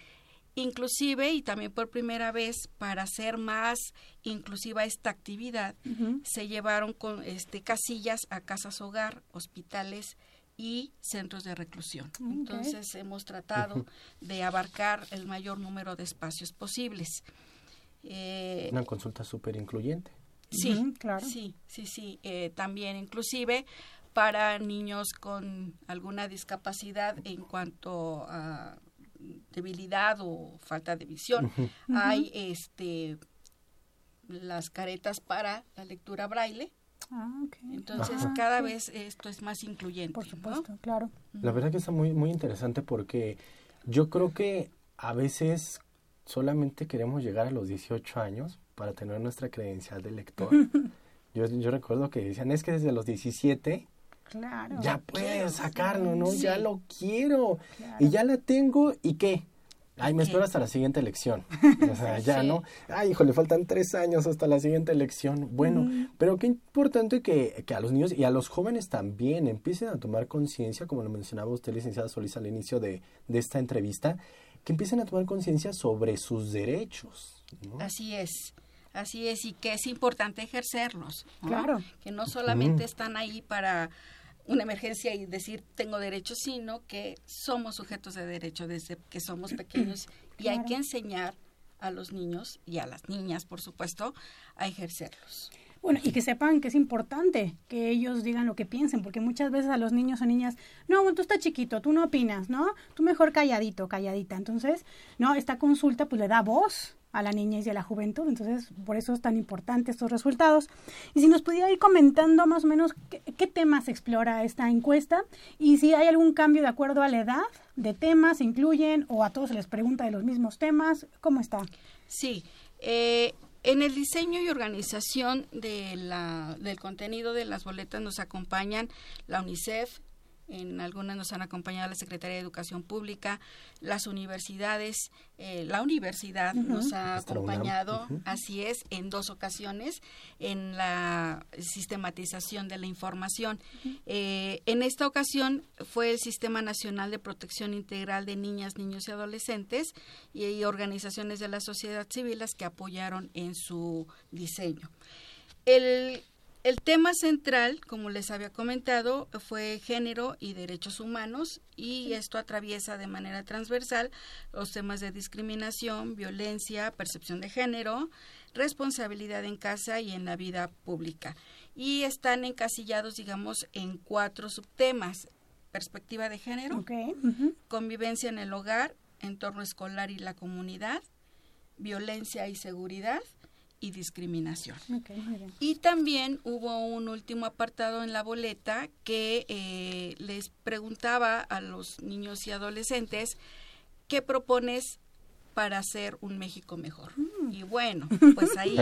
E: Inclusive, y también por primera vez, para hacer más inclusiva esta actividad, se llevaron con este, casillas a casas hogar, hospitales y centros de reclusión. Entonces, hemos tratado de abarcar el mayor número de espacios posibles.
A: Eh, Una consulta súper incluyente.
E: Sí, claro. Sí, sí, sí. Eh, también inclusive para niños con alguna discapacidad en cuanto a debilidad o falta de visión. Hay este las caretas para la lectura braille. Ah, Entonces cada vez esto es más incluyente.
B: Por supuesto, claro.
A: La verdad que está muy muy interesante porque yo creo que a veces solamente queremos llegar a los 18 años para tener nuestra credencial de lector. yo, yo recuerdo que decían, es que desde los 17
B: Claro.
A: Ya puedes sacarlo, ¿no? Ya lo quiero. Y ya la tengo, ¿y qué? Ay, me espero hasta la siguiente elección. O sea, ya, ¿no? Ay, hijo, le faltan tres años hasta la siguiente elección. Bueno, pero qué importante que, que, a los niños y a los jóvenes también empiecen a tomar conciencia, como lo mencionaba usted, licenciada Solís, al inicio de, de esta entrevista, que empiecen a tomar conciencia sobre sus derechos.
E: Así es. Así es, y que es importante ejercerlos.
B: Claro.
E: Que no solamente están ahí para una emergencia y decir tengo derechos, sino que somos sujetos de derecho desde que somos pequeños y hay que enseñar a los niños y a las niñas, por supuesto, a ejercerlos.
B: Bueno, y que sepan que es importante que ellos digan lo que piensen, porque muchas veces a los niños o niñas, no, tú estás chiquito, tú no opinas, ¿no? Tú mejor calladito, calladita. Entonces, no, esta consulta pues le da voz a la niñez y a la juventud. Entonces, por eso es tan importante estos resultados. Y si nos pudiera ir comentando más o menos qué, temas explora esta encuesta y si hay algún cambio de acuerdo a la edad de temas, se incluyen o a todos se les pregunta de los mismos temas, ¿cómo está?
E: Sí. Eh, en el diseño y organización de la, del contenido de las boletas nos acompañan la UNICEF, en algunas nos han acompañado la Secretaría de Educación Pública, las universidades, eh, la universidad nos ha acompañado, así es, en dos ocasiones en la sistematización de la información. Eh, en esta ocasión fue el Sistema Nacional de Protección Integral de Niñas, Niños y Adolescentes y organizaciones de la sociedad civil las que apoyaron en su diseño. El el tema central, como les había comentado, fue género y derechos humanos y esto atraviesa de manera transversal los temas de discriminación, violencia, percepción de género, responsabilidad en casa y en la vida pública. Y están encasillados, digamos, en cuatro subtemas. Perspectiva de género, convivencia en el hogar, entorno escolar y la comunidad, violencia y seguridad, y discriminación. y también hubo un último apartado en la boleta que eh, les preguntaba a los niños y adolescentes qué propones para hacer un México mejor. Mm. Y bueno, pues ahí,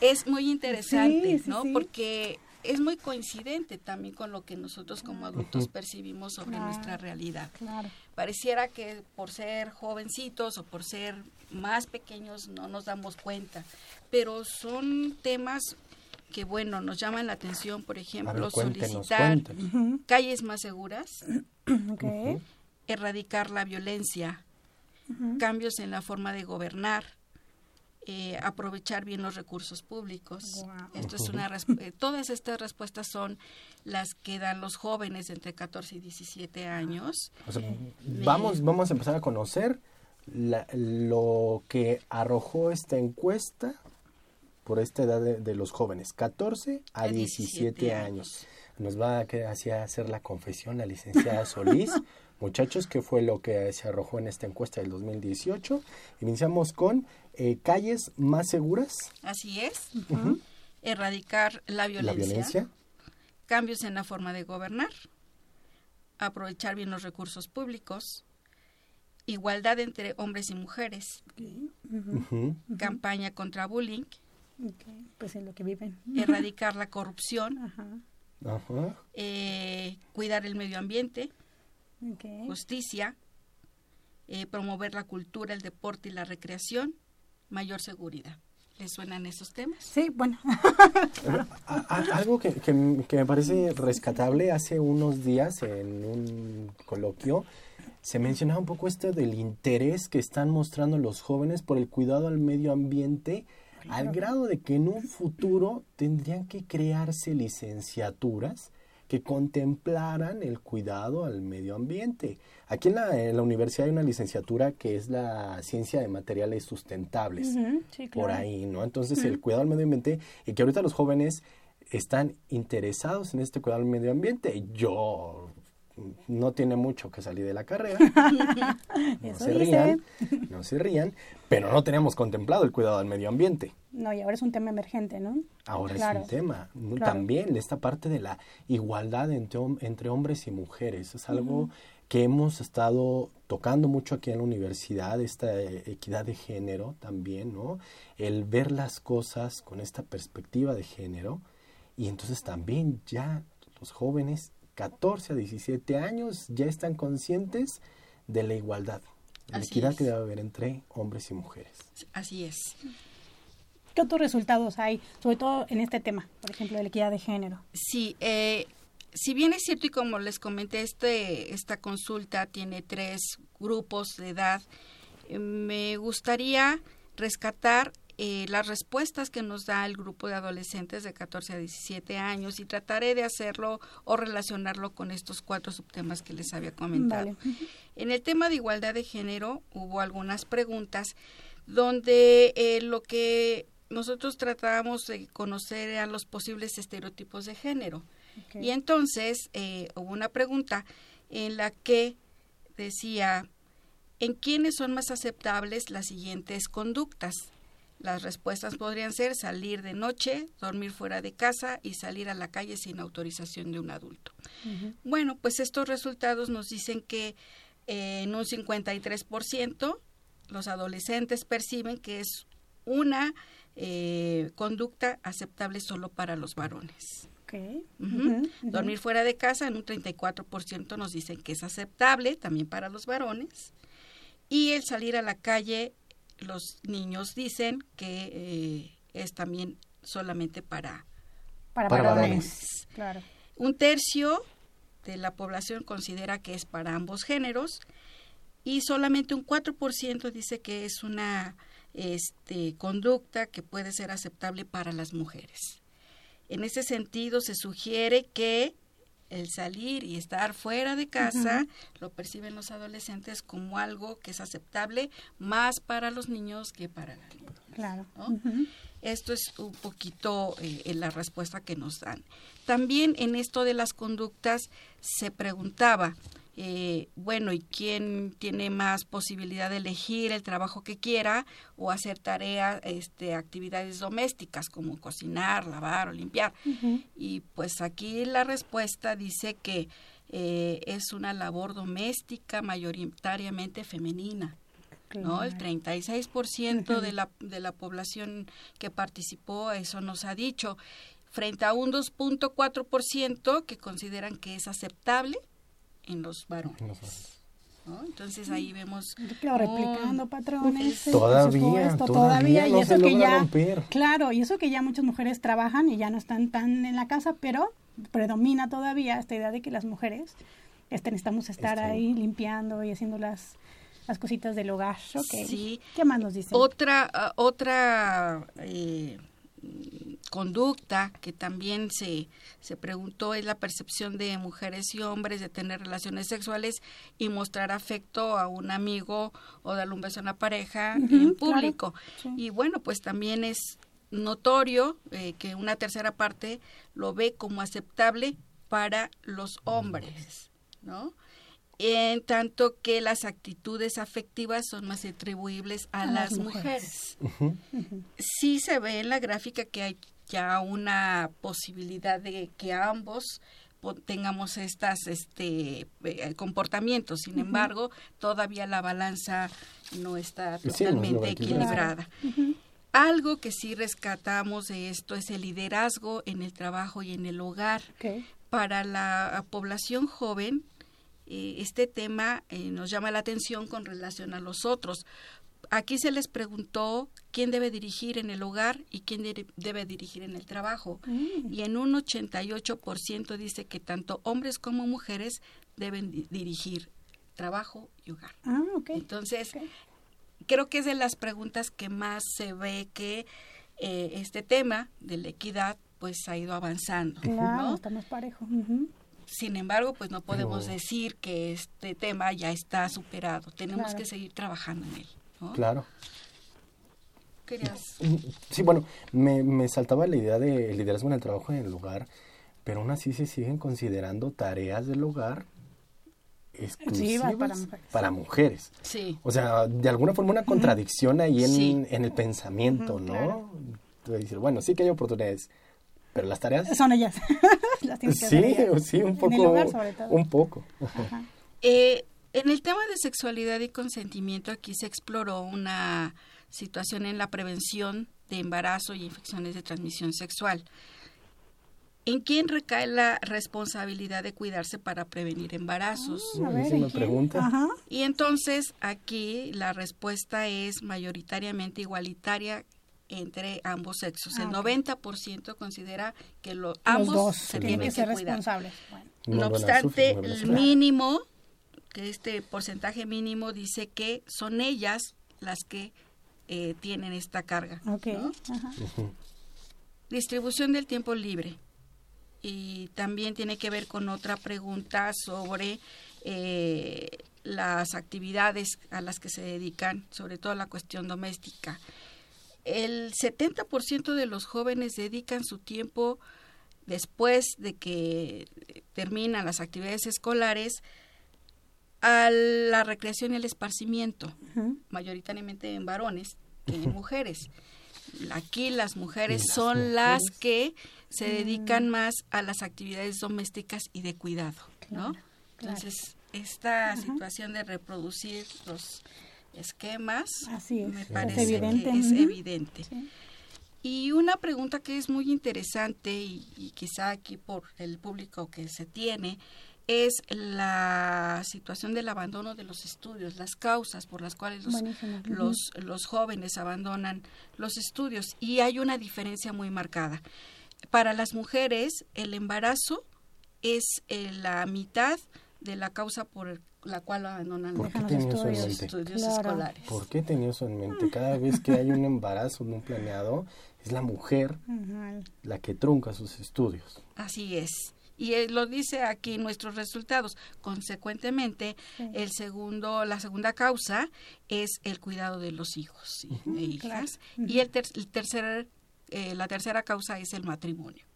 E: es muy interesante, ¿no? Porque es muy coincidente también con lo que nosotros como adultos percibimos sobre nuestra realidad. Pareciera que por ser jovencitos o por ser más pequeños no nos damos cuenta, pero son temas que bueno, nos llaman la atención, por ejemplo, solicitar calles más seguras, erradicar la violencia, cambios en la forma de gobernar, eh, aprovechar bien los recursos públicos. Esto es una eh, todas estas respuestas son las que dan los jóvenes entre 14 y 17 años.
A: vamos, vamos a empezar a conocer lo que arrojó esta encuesta por esta edad de, los jóvenes, 14 a 17, años. Nos va a, a hacer la confesión la licenciada Solís. Muchachos, ¿qué fue lo que se arrojó en esta encuesta del 2018? Iniciamos con eh, calles más seguras.
E: Así es. Erradicar la violencia, Cambios en la forma de gobernar. Aprovechar bien los recursos públicos. Igualdad entre hombres y mujeres. Campaña contra bullying.
B: Pues en lo que viven.
E: Erradicar la corrupción. Eh, cuidar el medio ambiente justicia, eh, promover la cultura, el deporte y la recreación, mayor seguridad. ¿Les suenan esos temas?
B: Sí, bueno.
A: Algo que, que, me parece rescatable, hace unos días en un coloquio se mencionaba un poco esto del interés que están mostrando los jóvenes por el cuidado al medio ambiente, al grado de que en un futuro tendrían que crearse licenciaturas que contemplaran el cuidado al medio ambiente. Aquí en la, universidad hay una licenciatura que es la ciencia de materiales sustentables, por ahí, ¿no? Entonces el cuidado al medio ambiente, y que ahorita los jóvenes están interesados en este cuidado al medio ambiente. Yo no tiene mucho que salir de la carrera. no se rían, no se rían, pero no teníamos contemplado el cuidado del medio ambiente.
B: No, y ahora es un tema emergente, ¿no?
A: Ahora es un tema. También esta parte de la igualdad entre, entre hombres y mujeres. Es algo que hemos estado tocando mucho aquí en la universidad, esta equidad de género también, ¿no? El ver las cosas con esta perspectiva de género. Y entonces también ya los jóvenes 14 a 17 años ya están conscientes de la igualdad, de la equidad que debe haber entre hombres y mujeres.
E: Así es.
B: ¿Qué otros resultados hay, sobre todo en este tema, por ejemplo, de la equidad de género?
E: Sí, eh, si bien es cierto y como les comenté, este, esta consulta tiene tres grupos de edad, eh, me gustaría rescatar eh, las respuestas que nos da el grupo de adolescentes de 14 a 17 años y trataré de hacerlo o relacionarlo con estos cuatro subtemas que les había comentado. En el tema de igualdad de género hubo algunas preguntas donde eh, lo que nosotros tratábamos de conocer eran los posibles estereotipos de género. Y entonces eh, hubo una pregunta en la que decía, ¿en quiénes son más aceptables las siguientes conductas? Las respuestas podrían ser salir de noche, dormir fuera de casa y salir a la calle sin autorización de un adulto. Bueno, pues estos resultados nos dicen que eh, en un 53% los adolescentes perciben que es una eh, conducta aceptable solo para los varones. Dormir fuera de casa en un 34% nos dicen que es aceptable también para los varones. Y el salir a la calle los niños dicen que eh, es también solamente para,
B: para, varones. Claro.
E: Un tercio de la población considera que es para ambos géneros y solamente un 4% dice que es una este, conducta que puede ser aceptable para las mujeres. En ese sentido, se sugiere que el salir y estar fuera de casa lo perciben los adolescentes como algo que es aceptable más para los niños que para la niña.
B: Claro.
E: Esto es un poquito eh, la respuesta que nos dan. También en esto de las conductas se preguntaba, eh, bueno, ¿y quién tiene más posibilidad de elegir el trabajo que quiera o hacer tareas, este, actividades domésticas como cocinar, lavar o limpiar? Y pues aquí la respuesta dice que eh, es una labor doméstica mayoritariamente femenina. ¿no? El 36% de la, de la población que participó, eso nos ha dicho, frente a un 2.4% que consideran que es aceptable en los varones. Entonces ahí vemos
B: claro, replicando patrones
A: todavía, todavía, y eso que ya
B: claro y eso que ya muchas mujeres trabajan y ya no están tan en la casa pero predomina todavía esta idea de que las mujeres este, necesitamos estar ahí limpiando y haciendo las las cositas del hogar
E: sí.
B: Qué más nos dicen
E: otra uh, otra eh, conducta que también se, se preguntó es la percepción de mujeres y hombres de tener relaciones sexuales y mostrar afecto a un amigo o darle un beso a una pareja en público. Y bueno, pues también es notorio eh, que una tercera parte lo ve como aceptable para los hombres, ¿no? en tanto que las actitudes afectivas son más atribuibles a, las, mujeres. Sí se ve en la gráfica que hay ya una posibilidad de que ambos tengamos estas este eh, comportamientos. Sin embargo todavía la balanza no está totalmente equilibrada. Algo que sí rescatamos de esto es el liderazgo en el trabajo y en el hogar. Para la población joven eh, este tema eh, nos llama la atención con relación a los otros. Aquí se les preguntó quién debe dirigir en el hogar y quién debe dirigir en el trabajo. Mm. Y en un 88% dice que tanto hombres como mujeres deben dirigir trabajo y hogar.
B: Ah,
E: Entonces, creo que es de las preguntas que más se ve que eh, este tema de la equidad pues ha ido avanzando.
B: Claro, está más parejo.
E: Sin embargo, pues no podemos decir que este tema ya está superado. Tenemos que seguir trabajando en él.
A: Claro.
E: ¿Querías?
A: Sí, bueno, me, me saltaba la idea de liderazgo en el trabajo en el hogar, pero aún así se siguen considerando tareas del hogar exclusivas para, mujeres.
E: Sí.
A: O sea, de alguna forma una contradicción ahí en, en el pensamiento, ¿no? bueno, sí que hay oportunidades, pero las tareas...
B: Son ellas.
A: sí, sí, un poco. Un poco.
E: Eh, en el tema de sexualidad y consentimiento, aquí se exploró una situación en la prevención de embarazo y infecciones de transmisión sexual. ¿En quién recae la responsabilidad de cuidarse para prevenir embarazos?
A: Ah, pregunta.
E: Y entonces aquí la respuesta es mayoritariamente igualitaria entre ambos sexos. el 90% ah, considera que lo, ambos se tienen que, cuidar. No obstante, el mínimo, que este porcentaje mínimo dice que son ellas las que eh, tienen esta carga. Distribución del tiempo libre. Y también tiene que ver con otra pregunta sobre eh, las actividades a las que se dedican, sobre todo la cuestión doméstica el 70% de los jóvenes dedican su tiempo después de que terminan las actividades escolares a la recreación y el esparcimiento, mayoritariamente en varones que en mujeres. Aquí las mujeres son las que se mm. dedican más a las actividades domésticas y de cuidado, ¿no? Entonces, esta situación de reproducir los esquemas, me parece que es evidente. Y una pregunta que es muy interesante y, quizá aquí por el público que se tiene es la situación del abandono de los estudios, las causas por las cuales los, los, jóvenes abandonan los estudios. Y hay una diferencia muy marcada. Para las mujeres, el embarazo es eh, la mitad de la causa por la cual abandonan
A: los estudios, escolares. ¿Por qué tenía eso en mente? Cada vez que hay un embarazo no planeado, es la mujer la que trunca sus estudios.
E: Así es. Y lo dice aquí nuestros resultados. Consecuentemente, el segundo, la segunda causa es el cuidado de los hijos e hijas. Y el, tercer, eh, la tercera causa es el matrimonio.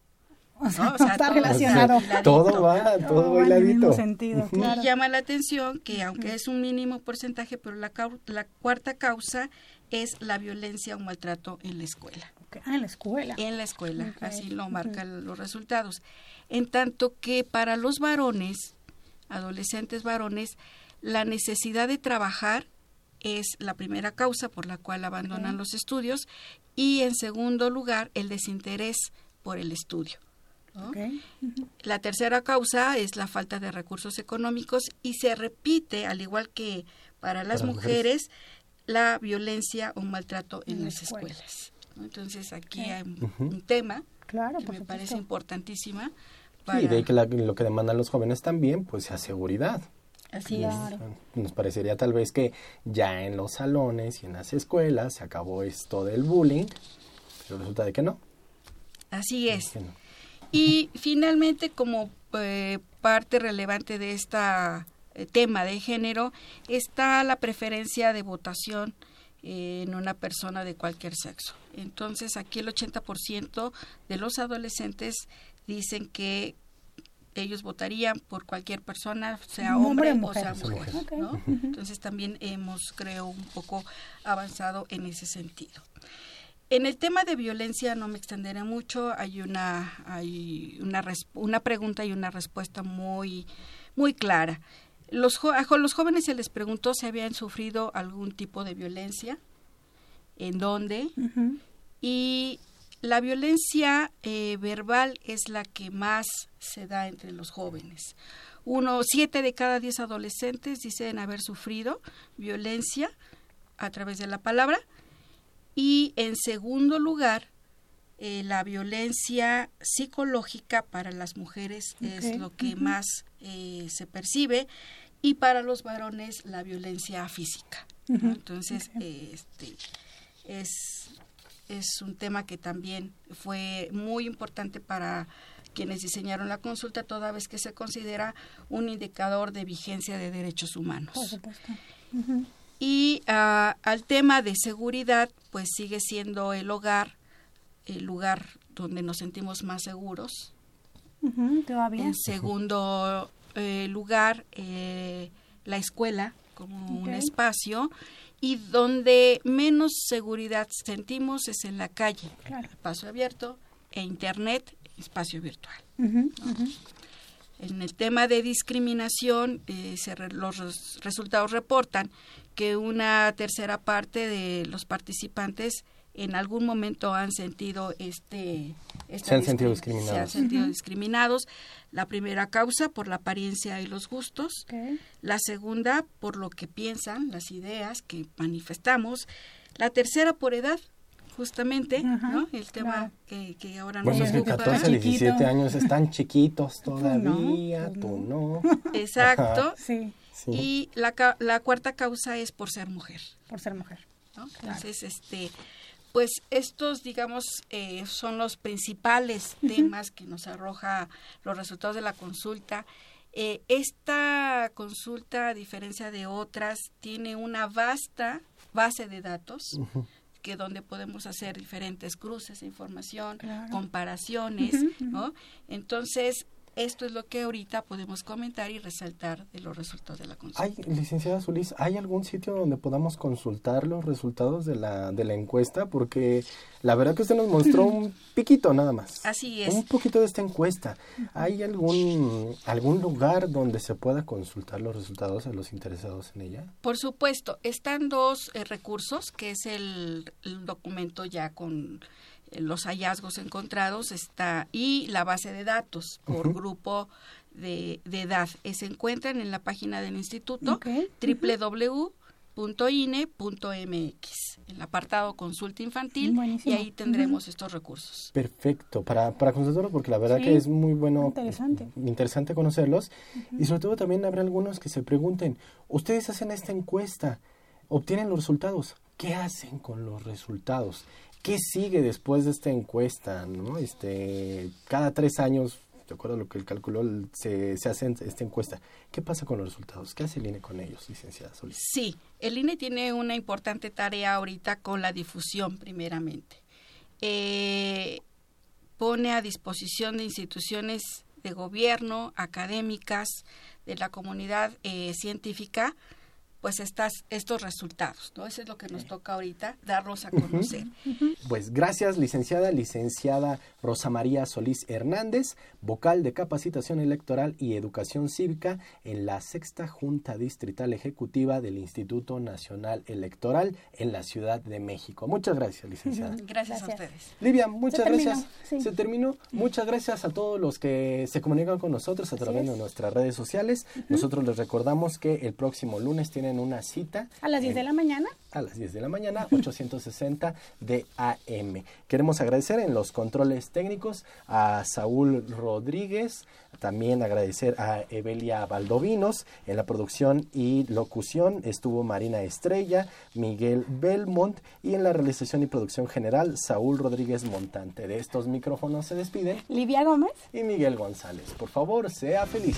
B: O sea, está relacionado.
A: todo va, todo, va bailadito.
B: sentido,
E: Y llama la atención que aunque es un mínimo porcentaje, pero la, la cuarta causa es la violencia o maltrato en la escuela.
B: Ah, en la escuela.
E: En la escuela, así lo marcan los resultados. En tanto que para los varones, adolescentes varones, la necesidad de trabajar es la primera causa por la cual abandonan los estudios y en segundo lugar el desinterés por el estudio. La tercera causa es la falta de recursos económicos y se repite, al igual que para las mujeres, la violencia o maltrato en, las escuelas. Entonces aquí hay un, tema que me parece importantísima.
A: Para... y de ahí que lo que demandan los jóvenes también, pues sea seguridad.
E: Así es.
A: Nos parecería tal vez que ya en los salones y en las escuelas se acabó esto del bullying, pero resulta de que no.
E: Así es. Y finalmente, como eh, parte relevante de este tema de género, está la preferencia de votación en una persona de cualquier sexo. Entonces, aquí el 80% de los adolescentes dicen que ellos votarían por cualquier persona, sea hombre, o, sea mujer. Entonces también hemos, creo, un poco avanzado en ese sentido. En el tema de violencia no me extenderé mucho, hay una hay una, una pregunta y una respuesta muy muy clara. Los, a los jóvenes se les preguntó si habían sufrido algún tipo de violencia, en dónde, y la violencia eh, verbal es la que más se da entre los jóvenes. Uno, siete de cada diez adolescentes dicen haber sufrido violencia a través de la palabra y en segundo lugar, eh, la violencia psicológica para las mujeres es lo que más eh, se percibe y para los varones la violencia física. Entonces, este, es, es un tema que también fue muy importante para quienes diseñaron la consulta, toda vez que se considera un indicador de vigencia de derechos humanos.
B: Por supuesto.
E: Y ah, al tema de seguridad, pues sigue siendo el hogar el lugar donde nos sentimos más seguros.
B: todavía.
E: En segundo eh, lugar, eh, la escuela como un espacio y donde menos seguridad sentimos es en la calle, espacio abierto, e Internet, espacio virtual. En el tema de discriminación, eh, los resultados reportan que una tercera parte de los participantes en algún momento han sentido este...
A: Se han sentido discriminados.
E: Se han sentido discriminados. La primera causa por la apariencia y los gustos. La segunda por lo que piensan, las ideas que manifestamos. La tercera por edad, justamente, ¿no? El tema que, que, ahora
A: nos
E: bueno,
A: ocupa. 14, 17 años están chiquitos todavía, tú no.
E: Exacto. Sí. Y la, la cuarta causa es por ser mujer.
B: Por ser mujer.
E: Entonces, este, pues estos, digamos, eh, son los principales temas que nos arroja los resultados de la consulta. Eh, esta consulta, a diferencia de otras, tiene una vasta base de datos. que donde podemos hacer diferentes cruces de información, comparaciones, ¿no? Entonces, esto es lo que ahorita podemos comentar y resaltar de los resultados de la consulta.
A: ¿Hay, licenciada Solís, ¿hay algún sitio donde podamos consultar los resultados de la, de la encuesta? Porque la verdad que usted nos mostró un piquito nada más.
E: Así es.
A: Un poquito de esta encuesta. ¿Hay algún, algún lugar donde se pueda consultar los resultados de los interesados en ella?
E: Por supuesto. Están dos eh, recursos, que es el documento ya con los hallazgos encontrados está y la base de datos por grupo de, edad. Eh, se encuentran en la página del instituto www.ine.mx, en el apartado consulta infantil y ahí tendremos estos recursos.
A: Perfecto, para, para consultarlos porque la verdad que es muy bueno, interesante, interesante conocerlos. Y sobre todo también habrá algunos que se pregunten, ustedes hacen esta encuesta, obtienen los resultados, ¿qué hacen con los resultados? ¿Qué sigue después de esta encuesta? ¿no? Este, cada tres años, de acuerdo a lo que él calculó, se, hace esta encuesta. ¿Qué pasa con los resultados? ¿Qué hace el INE con ellos, licenciada Solís?
E: Sí, el INE tiene una importante tarea ahorita con la difusión, primeramente. Eh, pone a disposición de instituciones de gobierno, académicas, de la comunidad eh, científica, pues estas, estos resultados, ¿no? Eso es lo que nos toca ahorita, darlos a conocer.
A: Pues gracias, licenciada, licenciada Rosa María Solís Hernández, vocal de capacitación electoral y educación cívica en la sexta Junta Distrital Ejecutiva del Instituto Nacional Electoral en la Ciudad de México. Muchas gracias, licenciada.
E: Gracias, a ustedes.
A: Livia, muchas gracias. Se terminó. Muchas gracias a todos los que se comunican con nosotros a través de nuestras redes sociales. Nosotros les recordamos que el próximo lunes tienen una cita.
B: ¿A las 10 de la mañana?
A: A las 10 de la mañana, 860 de AM. Queremos agradecer en los controles técnicos a Saúl Rodríguez, también agradecer a Evelia Valdovinos en la producción y locución estuvo Marina Estrella, Miguel Belmont y en la realización y producción general Saúl Rodríguez Montante. De estos micrófonos se despiden
B: Livia Gómez
A: y Miguel González. Por favor, sea feliz.